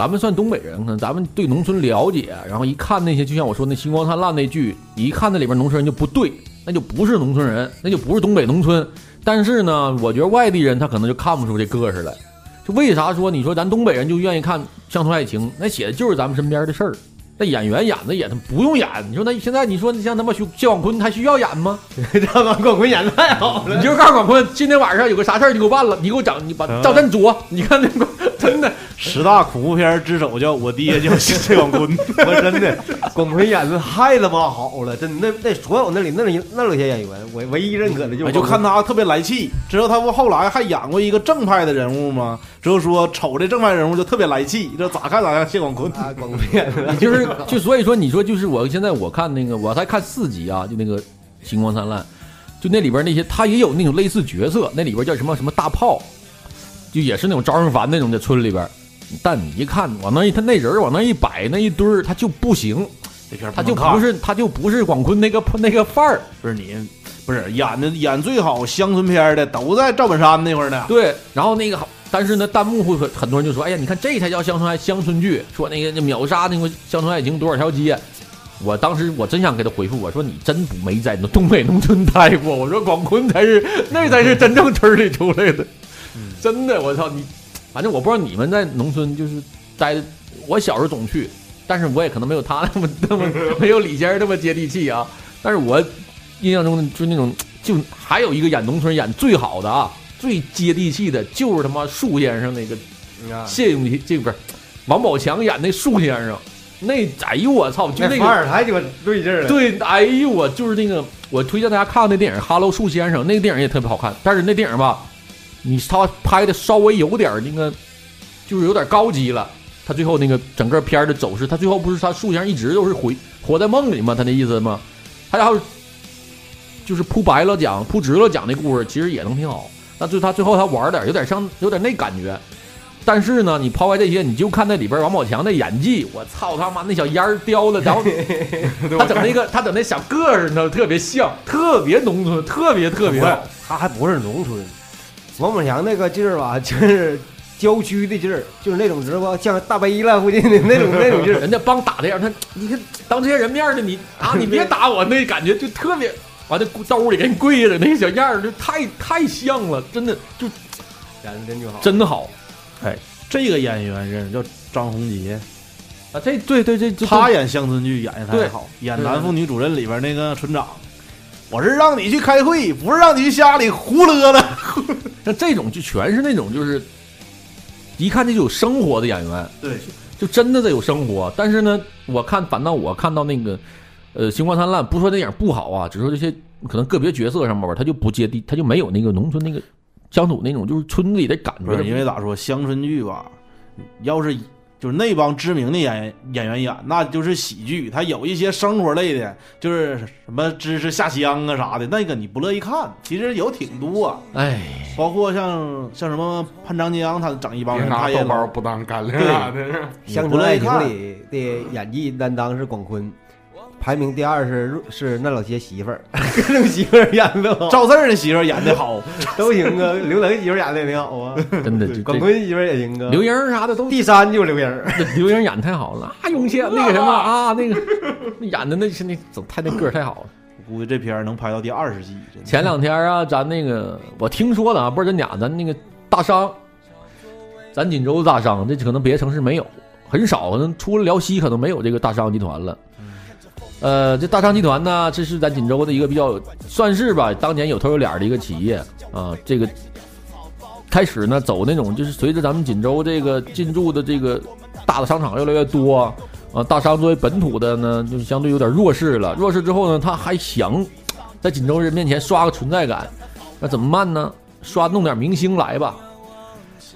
咱们算东北人，可能咱们对农村了解，然后一看那些，就像我说那《星光灿烂》那剧，一看那里边农村人就不对，那就不是农村人，那就不是东北农村。但是呢，我觉得外地人他可能就看不出这个式来。就为啥说你说咱东北人就愿意看乡村爱情？那写的就是咱们身边的事儿。那演员演的也他不用演，你说那现在你说像他妈谢谢广坤还需要演吗？这帮广坤演的太好了，你就告诉广坤，今天晚上有个啥事儿你给我办了，你给我整，你把嗯赵振卓，你看那个真的十大恐怖片之首叫我爹叫谢广坤，我真的广坤演的太他妈好了，真的那那所有那里那里那里些演员，我唯一认可的就是哎就看他特别来气。之后他不后来还演过一个正派的人物吗？之后说瞅这正派人物就特别来气，这咋看咋像谢广坤。啊，广坤演的你就是就所以说，你说就是我现在我看那个，我才看四集啊，就那个《星光灿烂》，就那里边那些他也有那种类似角色，那里边叫什么什么大炮，就也是那种招人烦那种在村里边，但你一看往那一他那人往那一摆那一堆儿，他就不行，他就不是他就不是广坤那个那个范儿。不是你不是演的演最好乡村片的都在赵本山那块儿呢。对，然后那个，但是呢，弹幕会很很多人就说：“哎呀，你看这才叫乡村爱乡村剧，说那个那秒杀那个乡村爱情多少条街。”我当时我真想给他回复，我说：“你真不没在东北农村待过。”我说：“广坤才是那才是真正村里出来的，真的，我操你！反正我不知道你们在农村就是待的，我小时候总去，但是我也可能没有他那么 那么没有李先生那么接地气啊。但是我印象中就是那种，就还有一个演农村演最好的啊，最接地气的，就是他妈树先生那个谢永琪，这不是王宝强演那树先生，那哎呦我操，就那个那凡尔赛就对劲儿了。对，哎呦我就是那个，我推荐大家看那电影《哈喽树先生》，那个电影也特别好看，但是那电影吧，你他拍的稍微有点那个，就是有点高级了。他最后那个整个片儿的走势，他最后不是他树上一直都是回活在梦里吗？他那意思吗？他要是就是铺白了讲、铺直了讲那故事，其实也能挺好。那就他最后他玩点有点像有点那感觉，但是呢，你抛开这些，你就看那里边王宝强的演技，我操他妈那小烟儿叼的，然后 他整那个他整那小个儿，你知道特别像，特别农村，特别特别。他还不是农村，王宝强那个劲儿吧，就是郊区的劲儿，就是那种知道吧，像大悲了附近的那种那种劲儿。人家帮打的样，他你看当这些人面儿的你啊，你别打我，那感觉就特别，完了兜里给你跪着那个小样儿，就太太像了，真的就演的真就好，真好。哎，这个演员认识叫张宏杰啊，这对对这他演乡村剧演的对太好，演《男妇女主任》里边那个村长，我是让你去开会，不是让你去家里胡乐了。像这种就全是那种就是一看这就有生活的演员，对，就真的得有生活。但是呢，我看反倒我看到那个呃《星光灿烂》，不说电影不好啊，只说这些可能个别角色上面吧，他就不接地，他就没有那个农村那个乡土那种就是村里的感觉。因为咋说乡村剧吧，要是就是那帮知名的演员演员演，那就是喜剧。他有一些生活类的，就是什么知识下乡啊啥的，那个你不乐意看。其实有挺多，哎，包括像像什么潘长江，他整一帮人，拿他也豆包不当干粮对啥的。乡不村爱情乐意看里的演技担当是广坤，排名第二是是那老些媳妇儿，各种媳妇儿演的好，赵四儿的媳妇儿演的好，都行啊。刘能媳妇儿演的也挺好啊，真的就广坤媳妇儿也行啊。刘英儿啥的都第三就是刘英儿，刘英演太好了啊，永谦那个什么啊，那个那演的那是那整太那个儿太好了。我估计这片儿能拍到第二十季。前两天啊，咱那个我听说的啊，不知道真假，咱那个大商，咱锦州大商，这可能别的城市没有，很少，可能除了辽西，可能没有这个大商集团了。呃，这大商集团呢，这是咱锦州的一个比较算是吧，当年有头有脸的一个企业啊。这个开始呢，走那种就是随着咱们锦州这个进驻的这个大的商场越来越多啊，大商作为本土的呢，就是相对有点弱势了。弱势之后呢，他还想在锦州人面前刷个存在感，那怎么办呢？刷弄点明星来吧。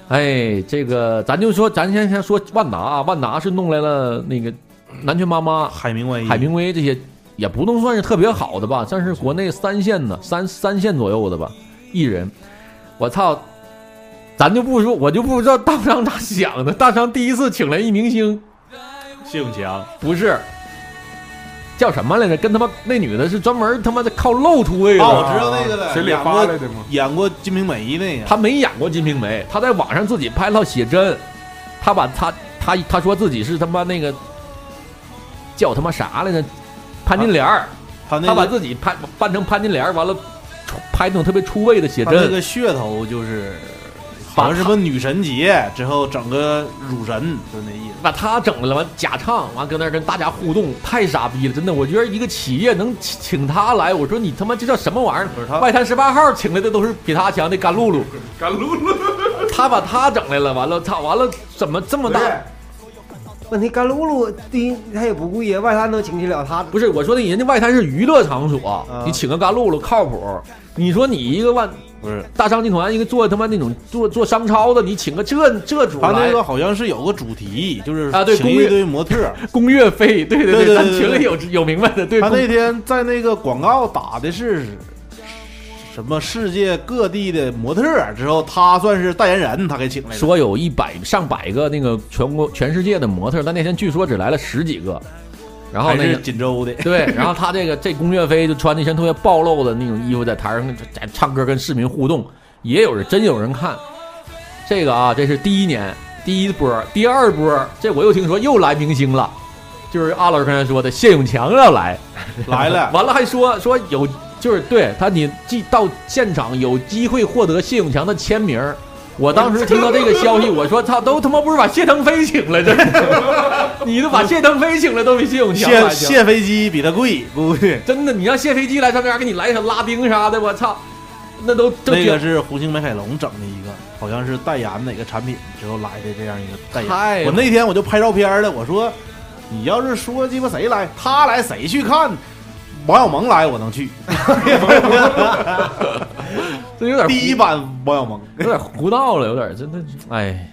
哎，这个咱就说，咱先先说万达啊，万达是弄来了那个南拳妈妈、海明威、海明威这些，也不能算是特别好的吧，算是国内三线的三三线左右的吧艺人。我操，咱就不说，我就不知道大商咋想的。大商第一次请来一明星，谢永强不是叫什么来着？跟他妈那女的是专门他妈的靠露出位的。哦，我知道那个了，谁里演过发来的吗？演过《金瓶梅》那个，他没演过《金瓶梅》，他在网上自己拍了套写真，他把他他他说自己是他妈那个叫他妈啥来着？潘金莲儿，他他把自己拍扮成潘金莲儿，完了拍那种特别出位的写真。他那个噱头就是好像什么女神节之后整个乳神，就那意思。把他整了，完假唱，完搁那儿跟大家互动，太傻逼了，真的。我觉得一个企业能请请他来，我说你他妈这叫什么玩意儿？外滩十八号请来的都是比他强的甘露露，干露露，他把他整来了，完了操，完了怎么这么大？问题甘露露第一他也不贵呀，外滩能请起了他，不是我说的，人家外滩是娱乐场所，啊你请个甘露露靠谱。你说你一个万不是大商集团一个做他妈那种做做商超的，你请个这这主来他那个好像是有个主题，就是啊对请公寓一堆模特儿。工月费，对对对对咱对群里有有明白的，对。他公那天在那个广告打的是什么世界各地的模特儿，之后他算是代言人，他给请来的。说有一百上百个那个全国全世界的模特，但那天据说只来了十几个。然后那个锦州的，对，然后他这个这龚岳飞就穿那身特别暴露的那种衣服，在台上在唱歌跟市民互动，也有人真有人看。这个啊，这是第一年第一波，第二波，这我又听说又来明星了，就是阿老师刚才说的谢永强要来，来了 完了还说说有，就是对他你既到现场有机会获得谢永强的签名。我当时听到这个消息，我说操，都他妈不是把谢腾飞请来这，你都把谢腾飞请来都比谢永强来谢谢飞机比他贵，估计真的，你让谢飞机来上这儿给你来一首拉丁啥的，我操，那都都那个是红星美凯龙整的一个，好像是代言哪个产品之后来的这样一个代言。我那天我就拍照片了，我说你要是说鸡巴谁来，他来谁去看？王小蒙来我能去，这有点第一版王小蒙，有点胡闹了，有点真的，哎，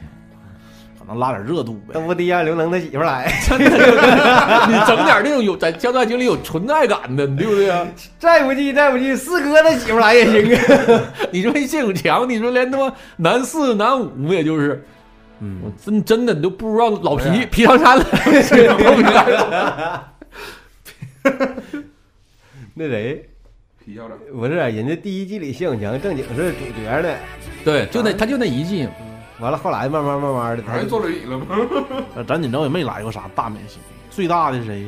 可能拉点热度呗。都不得让刘能他媳妇儿来，你整点那种有在交代经里有存在感的，对不对啊？再不济再不济，四哥他媳妇儿来也行啊。你说谢永强，你说连他妈男四男五，也就是。嗯，我真真的你都不知道老皮皮长山了，这个东西那谁，皮校长不是人家第一季里谢永强正经是主角呢，对，就那他就那一季，完了后来慢慢慢慢的，他还坐轮椅了吗？呃 咱锦州也没来过啥大明星，最大的是谁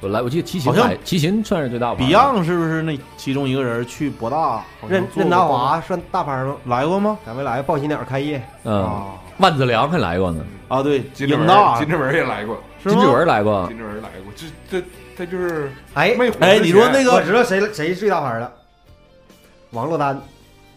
我来我记得齐秦好像来，齐秦算是最大吧？Beyond 是不是那其中一个人去博大？好像做过任任达华算大牌吗？来过吗？咱没来报喜鸟开业，嗯，万梓良还来过呢，啊，对，金志文大，金志文也来过，金志文来过，金志文来过，这这他就是哎没火哎之前你说那个我知道谁谁是最大牌了，王珞丹，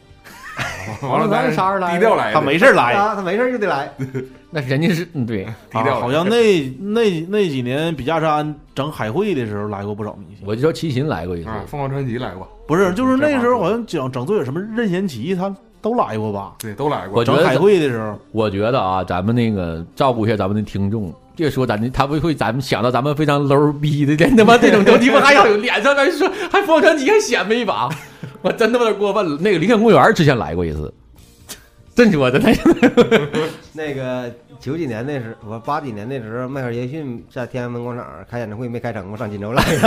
王珞丹啥时候来的？低调来的，他没事儿来。啊，他没事儿就得来，那人家是嗯对，低调来啊好像那那那几年比亚山整海会的时候来过不少明星，我就说齐秦来过一次，啊，凤凰传奇来过，不是，就是那时候好像像整整队有什么任贤齐，他都来过吧？对都来过。我，觉得整海会的时候，我觉得啊，咱们那个照顾一下咱们的听众，别说咱的，他不会咱们想到咱们非常 low 逼的，这他妈这种东西，还要有脸上来说，还凤凰传奇还显摆一把，我真他妈有点过分了。那个林肯公园之前来过一次，真说的，那 那个九几年那时候，我八几年那时候，迈克尔杰克逊在天安门广场开演唱会没开成，我上锦州来的。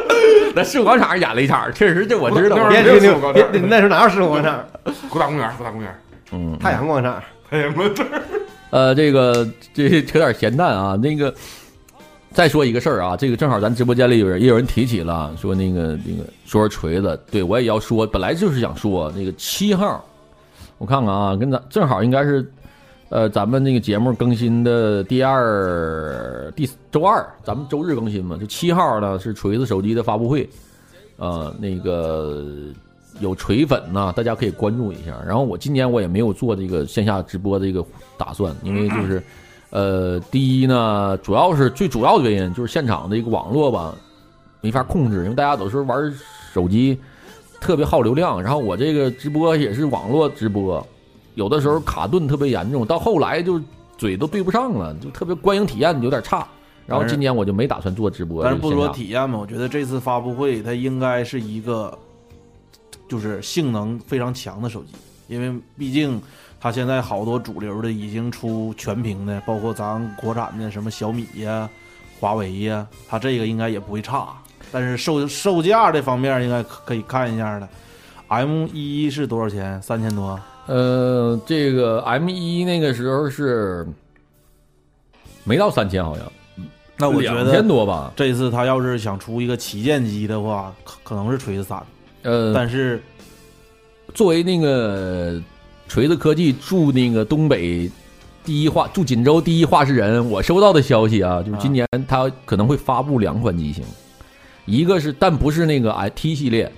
那世博广场演了一场，确实这我知道那。别没有吹牛，别那时候哪有世博广场？国大公园，国大公园，嗯，太阳广场。哎呀妈这呃，这个 这扯点闲淡啊，那个再说一个事儿啊，这个正好咱直播间里有人也有人提起了，说那个那个说说锤子，对我也要说，本来就是想说那个七号，我看看啊，跟咱正好应该是呃咱们那个节目更新的第二第周二，咱们周日更新嘛，就七号呢是锤子手机的发布会，呃，那个有锤粉呢，大家可以关注一下。然后我今年我也没有做这个线下直播的一个打算，因为就是，呃，第一呢，主要是最主要的原因就是现场的一个网络吧没法控制，因为大家有时候玩手机特别耗流量，然后我这个直播也是网络直播，有的时候卡顿特别严重，到后来就嘴都对不上了，就特别观影体验有点差。然后今年我就没打算做直播，但是不说体验嘛，我觉得这次发布会它应该是一个就是性能非常强的手机，因为毕竟它现在好多主流的已经出全屏的，包括咱国产的什么小米呀、华为呀，它这个应该也不会差。但是售售价这方面应该可可以看一下的，M 一是多少钱？三千多。呃，这个 M 一那个时候是没到三千，好像那我觉得两千多吧。这次他要是想出一个旗舰机的话，可可能是锤子三，呃，但是作为那个锤子科技驻那个东北第一化驻锦州第一画事人，我收到的消息啊，就是今年他可能会发布两款机型，一个是但不是那个 i T 系列，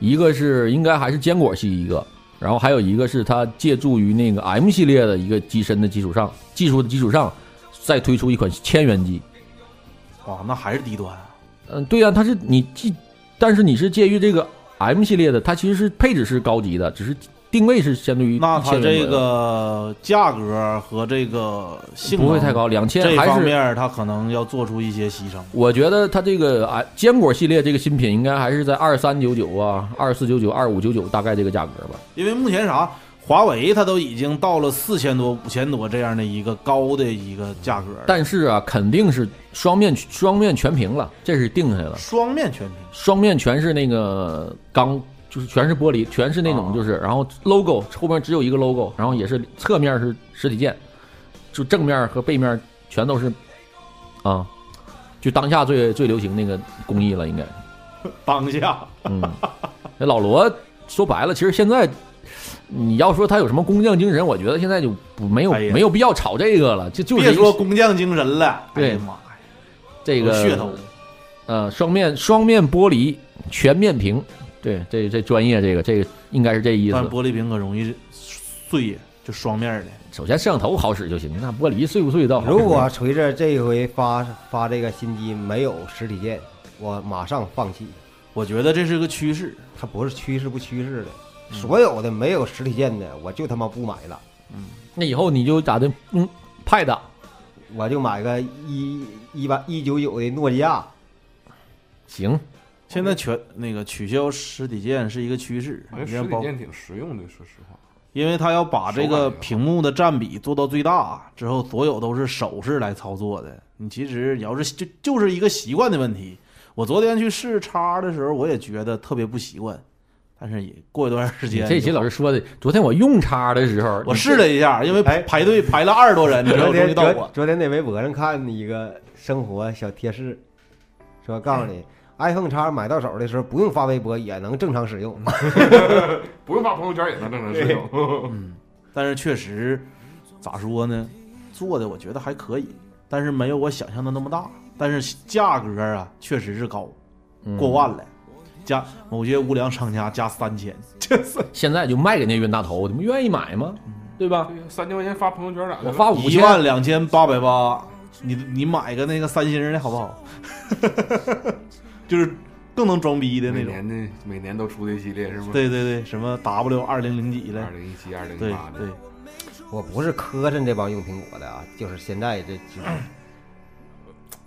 一个是应该还是坚果系一个，然后还有一个是它借助于那个 M 系列的一个机身的基础上，技术的基础上再推出一款千元机。哇，那还是低端啊。嗯，对呀、它是你既，但是你是介于这个 M 系列的，它其实是配置是高级的，只是定位是相对于那它这个价格和这个性能不会太高，两千这还是。方面它可能要做出一些牺牲。我觉得它这个啊坚果系列这个新品应该还是在二三九九啊、二四九九、二五九九大概这个价格吧。因为目前啥，华为它都已经到了四千多、五千多这样的一个高的一个价格，但是啊，肯定是双面双面全屏了，这是定下来了。双面全屏。双面全是那个钢，就是全是玻璃，全是那种就是，然后 logo 后面只有一个 logo，然后也是侧面是实体键，就正面和背面全都是啊，就当下最最流行那个工艺了，应该。当下，嗯，那老罗说白了，其实现在你要说他有什么工匠精神，我觉得现在就不没有、哎没有必要炒这个了，就就是别说工匠精神了，哎对呀妈呀，这个噱头。呃，双面双面玻璃全面屏，对，这这专业这个这个应该是这意思但。玻璃屏可容易碎呀，就双面的。首先摄像头好使就行，那玻璃碎不碎倒好。如果锤子这一回发发这个新机没有实体店，我马上放弃。我觉得这是个趋势，它不是趋势不趋势的，所有的没有实体店的，我就他妈不买了，嗯那以后你就咋的？嗯，Pad 我就买个一一八一九九的诺基亚。行，现在全那个取消实体店是一个趋势，我觉得实体店挺实用的，说实话。因为他要把这个屏幕的占比做到最大之后，所有都是手势来操作的。你其实你要是就就是一个习惯的问题。我昨天去试叉的时候，我也觉得特别不习惯，但是也过一段时间。这期老师说的，昨天我用叉的时候，我试了一下，因为排排队排了二十多人，之后终于到我。昨天在微博上看一个生活小贴士，说告诉你，iPhone 叉买到手的时候不用发微博也能正常使用，不用发朋友圈也能正常使用。嗯，但是确实咋说呢，做的我觉得还可以，但是没有我想象的那么大。但是价格啊，确实是高，过万了。加某些无良商家加三千，这是 现在就卖给那冤大头，你们愿意买吗？对吧？三千块钱发朋友圈咋的？我发五一万两千八百八，你你买个那个三星的好不好？就是更能装逼的那种。每年的每年都出的系列是吗？对对对，什么 W 二零零几的，二零一七、二零一八的。对，我不是磕碜这帮用苹果的啊，就是现在这。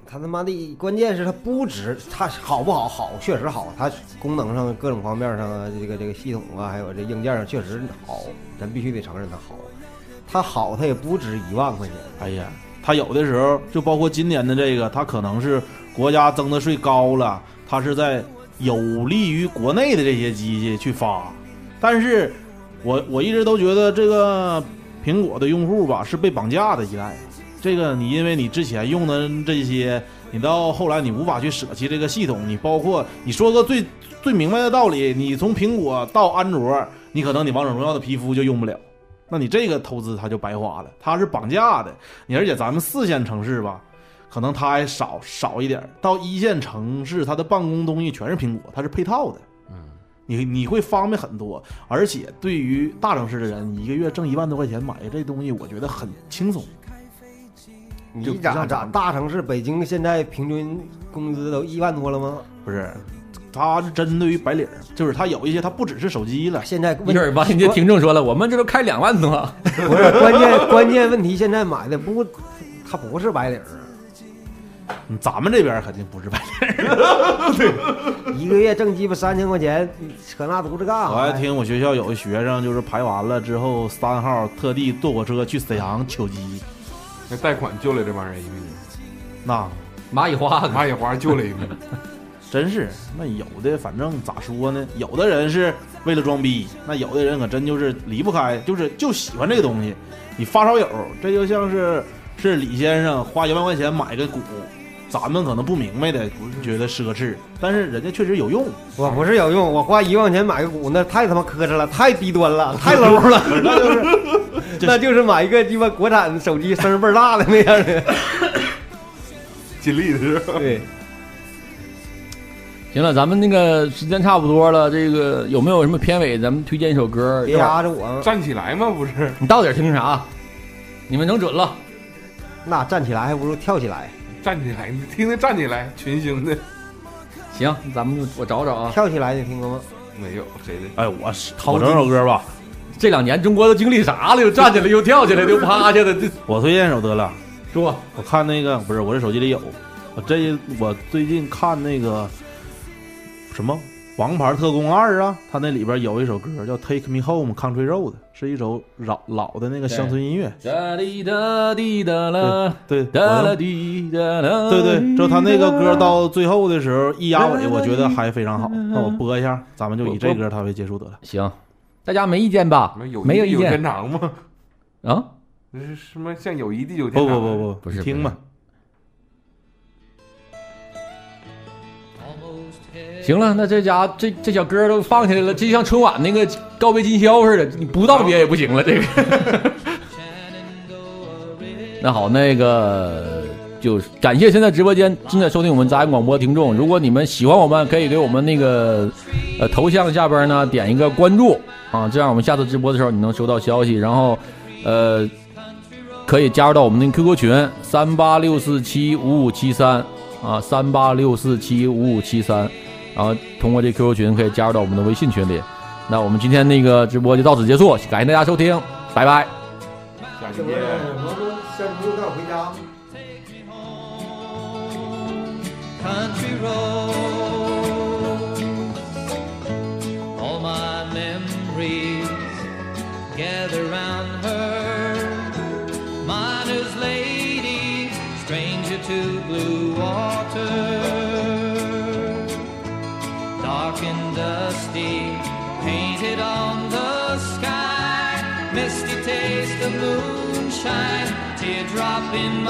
他他妈的，关键是它不值，它好不好？好，确实好。它功能上各种方面上啊，这个这个系统啊，还有这硬件上确实好，咱必须得承认它好。它好，它也不值一万块钱。哎呀，它有的时候就包括今年的这个，它可能是国家增的税高了，它是在有利于国内的这些机器去发。但是，我我一直都觉得这个苹果的用户吧是被绑架的一代。这个你因为你之前用的这些，你到后来你无法去舍弃这个系统。你包括你说个最最明白的道理，你从苹果到安卓，你可能你王者荣耀的皮肤就用不了，那你这个投资它就白花了。它是绑架的，你而且咱们四线城市吧，可能它还少少一点，到一线城市它的办公东西全是苹果，它是配套的。嗯，你你会方便很多，而且对于大城市的人，一个月挣一万多块钱买这东西，我觉得很轻松。你咋咋大城市北京现在平均工资都一万多了吗？不是，他是针对于白领，就是他有一些他不只是手机了。现在一会儿吧你这听众说了，我们这都开两万多。不是关键关键问题，现在买的不，他不是白领。咱们这边肯定不是白领。对，一个月挣鸡巴三千块钱，扯那犊子干啥？我还听我学校有个学生，就是排完了之后，三号特地坐火车去沈阳求机。那贷款救了这帮人一命，那蚂蚁花蚂蚁花救了一命，真是。那有的反正咋说呢？有的人是为了装逼，那有的人可真就是离不开，就是就喜欢这个东西。你发烧友，这就像是是李先生花一万块钱买个股，咱们可能不明白的，觉得奢侈，但是人家确实有用。我不是有用，我花一万块钱买个鼓，那太他妈磕碜了，太低端了，太 low 了，那就是。那就是买一个鸡巴国产手机，声倍儿大的那样的，尽力的是吧？对。行了，咱们那个时间差不多了，这个有没有什么片尾？咱们推荐一首歌。别压着我，站起来吗？不是，你到底听啥？你们能准了。那站起来还不如跳起来。站起来，你听听站起来，群星的。行，咱们就我找找啊。跳起来你听过吗？没有，谁的？哎，我是我整首歌吧。这两年中国都经历啥了？又站起来，又跳起来，又趴下的。这 我推荐一首得了，说，我看那个不是我这手机里有，我这我最近看那个什么《王牌特工二》啊，它那里边有一首歌叫《Take Me Home Country Road》，是一首老老的那个乡村音乐。哒滴哒滴哒啦，对哒啦滴哒啦，对对，就他那个歌到最后的时候一压尾，我觉得还非常好。那我播一下，咱们就以这歌它为结束得了。行。大家没意见吧？没有意见。天长吗？啊？那是什么像友谊地久天长？不不不不，不是听嘛。行了，那这家这这小歌都放下来了，就像春晚那个告别今宵似的，你不道别也不行了。这个。那好，那个。就感谢现在直播间正在收听我们杂音广播听众。如果你们喜欢我们，可以给我们那个呃头像下边呢点一个关注啊，这样我们下次直播的时候你能收到消息。然后呃可以加入到我们的 QQ 群三八六四七五五七三啊三八六四七五五七三，然后通过这 QQ 群可以加入到我们的微信群里。那我们今天那个直播就到此结束，感谢大家收听，拜拜。下期见。up in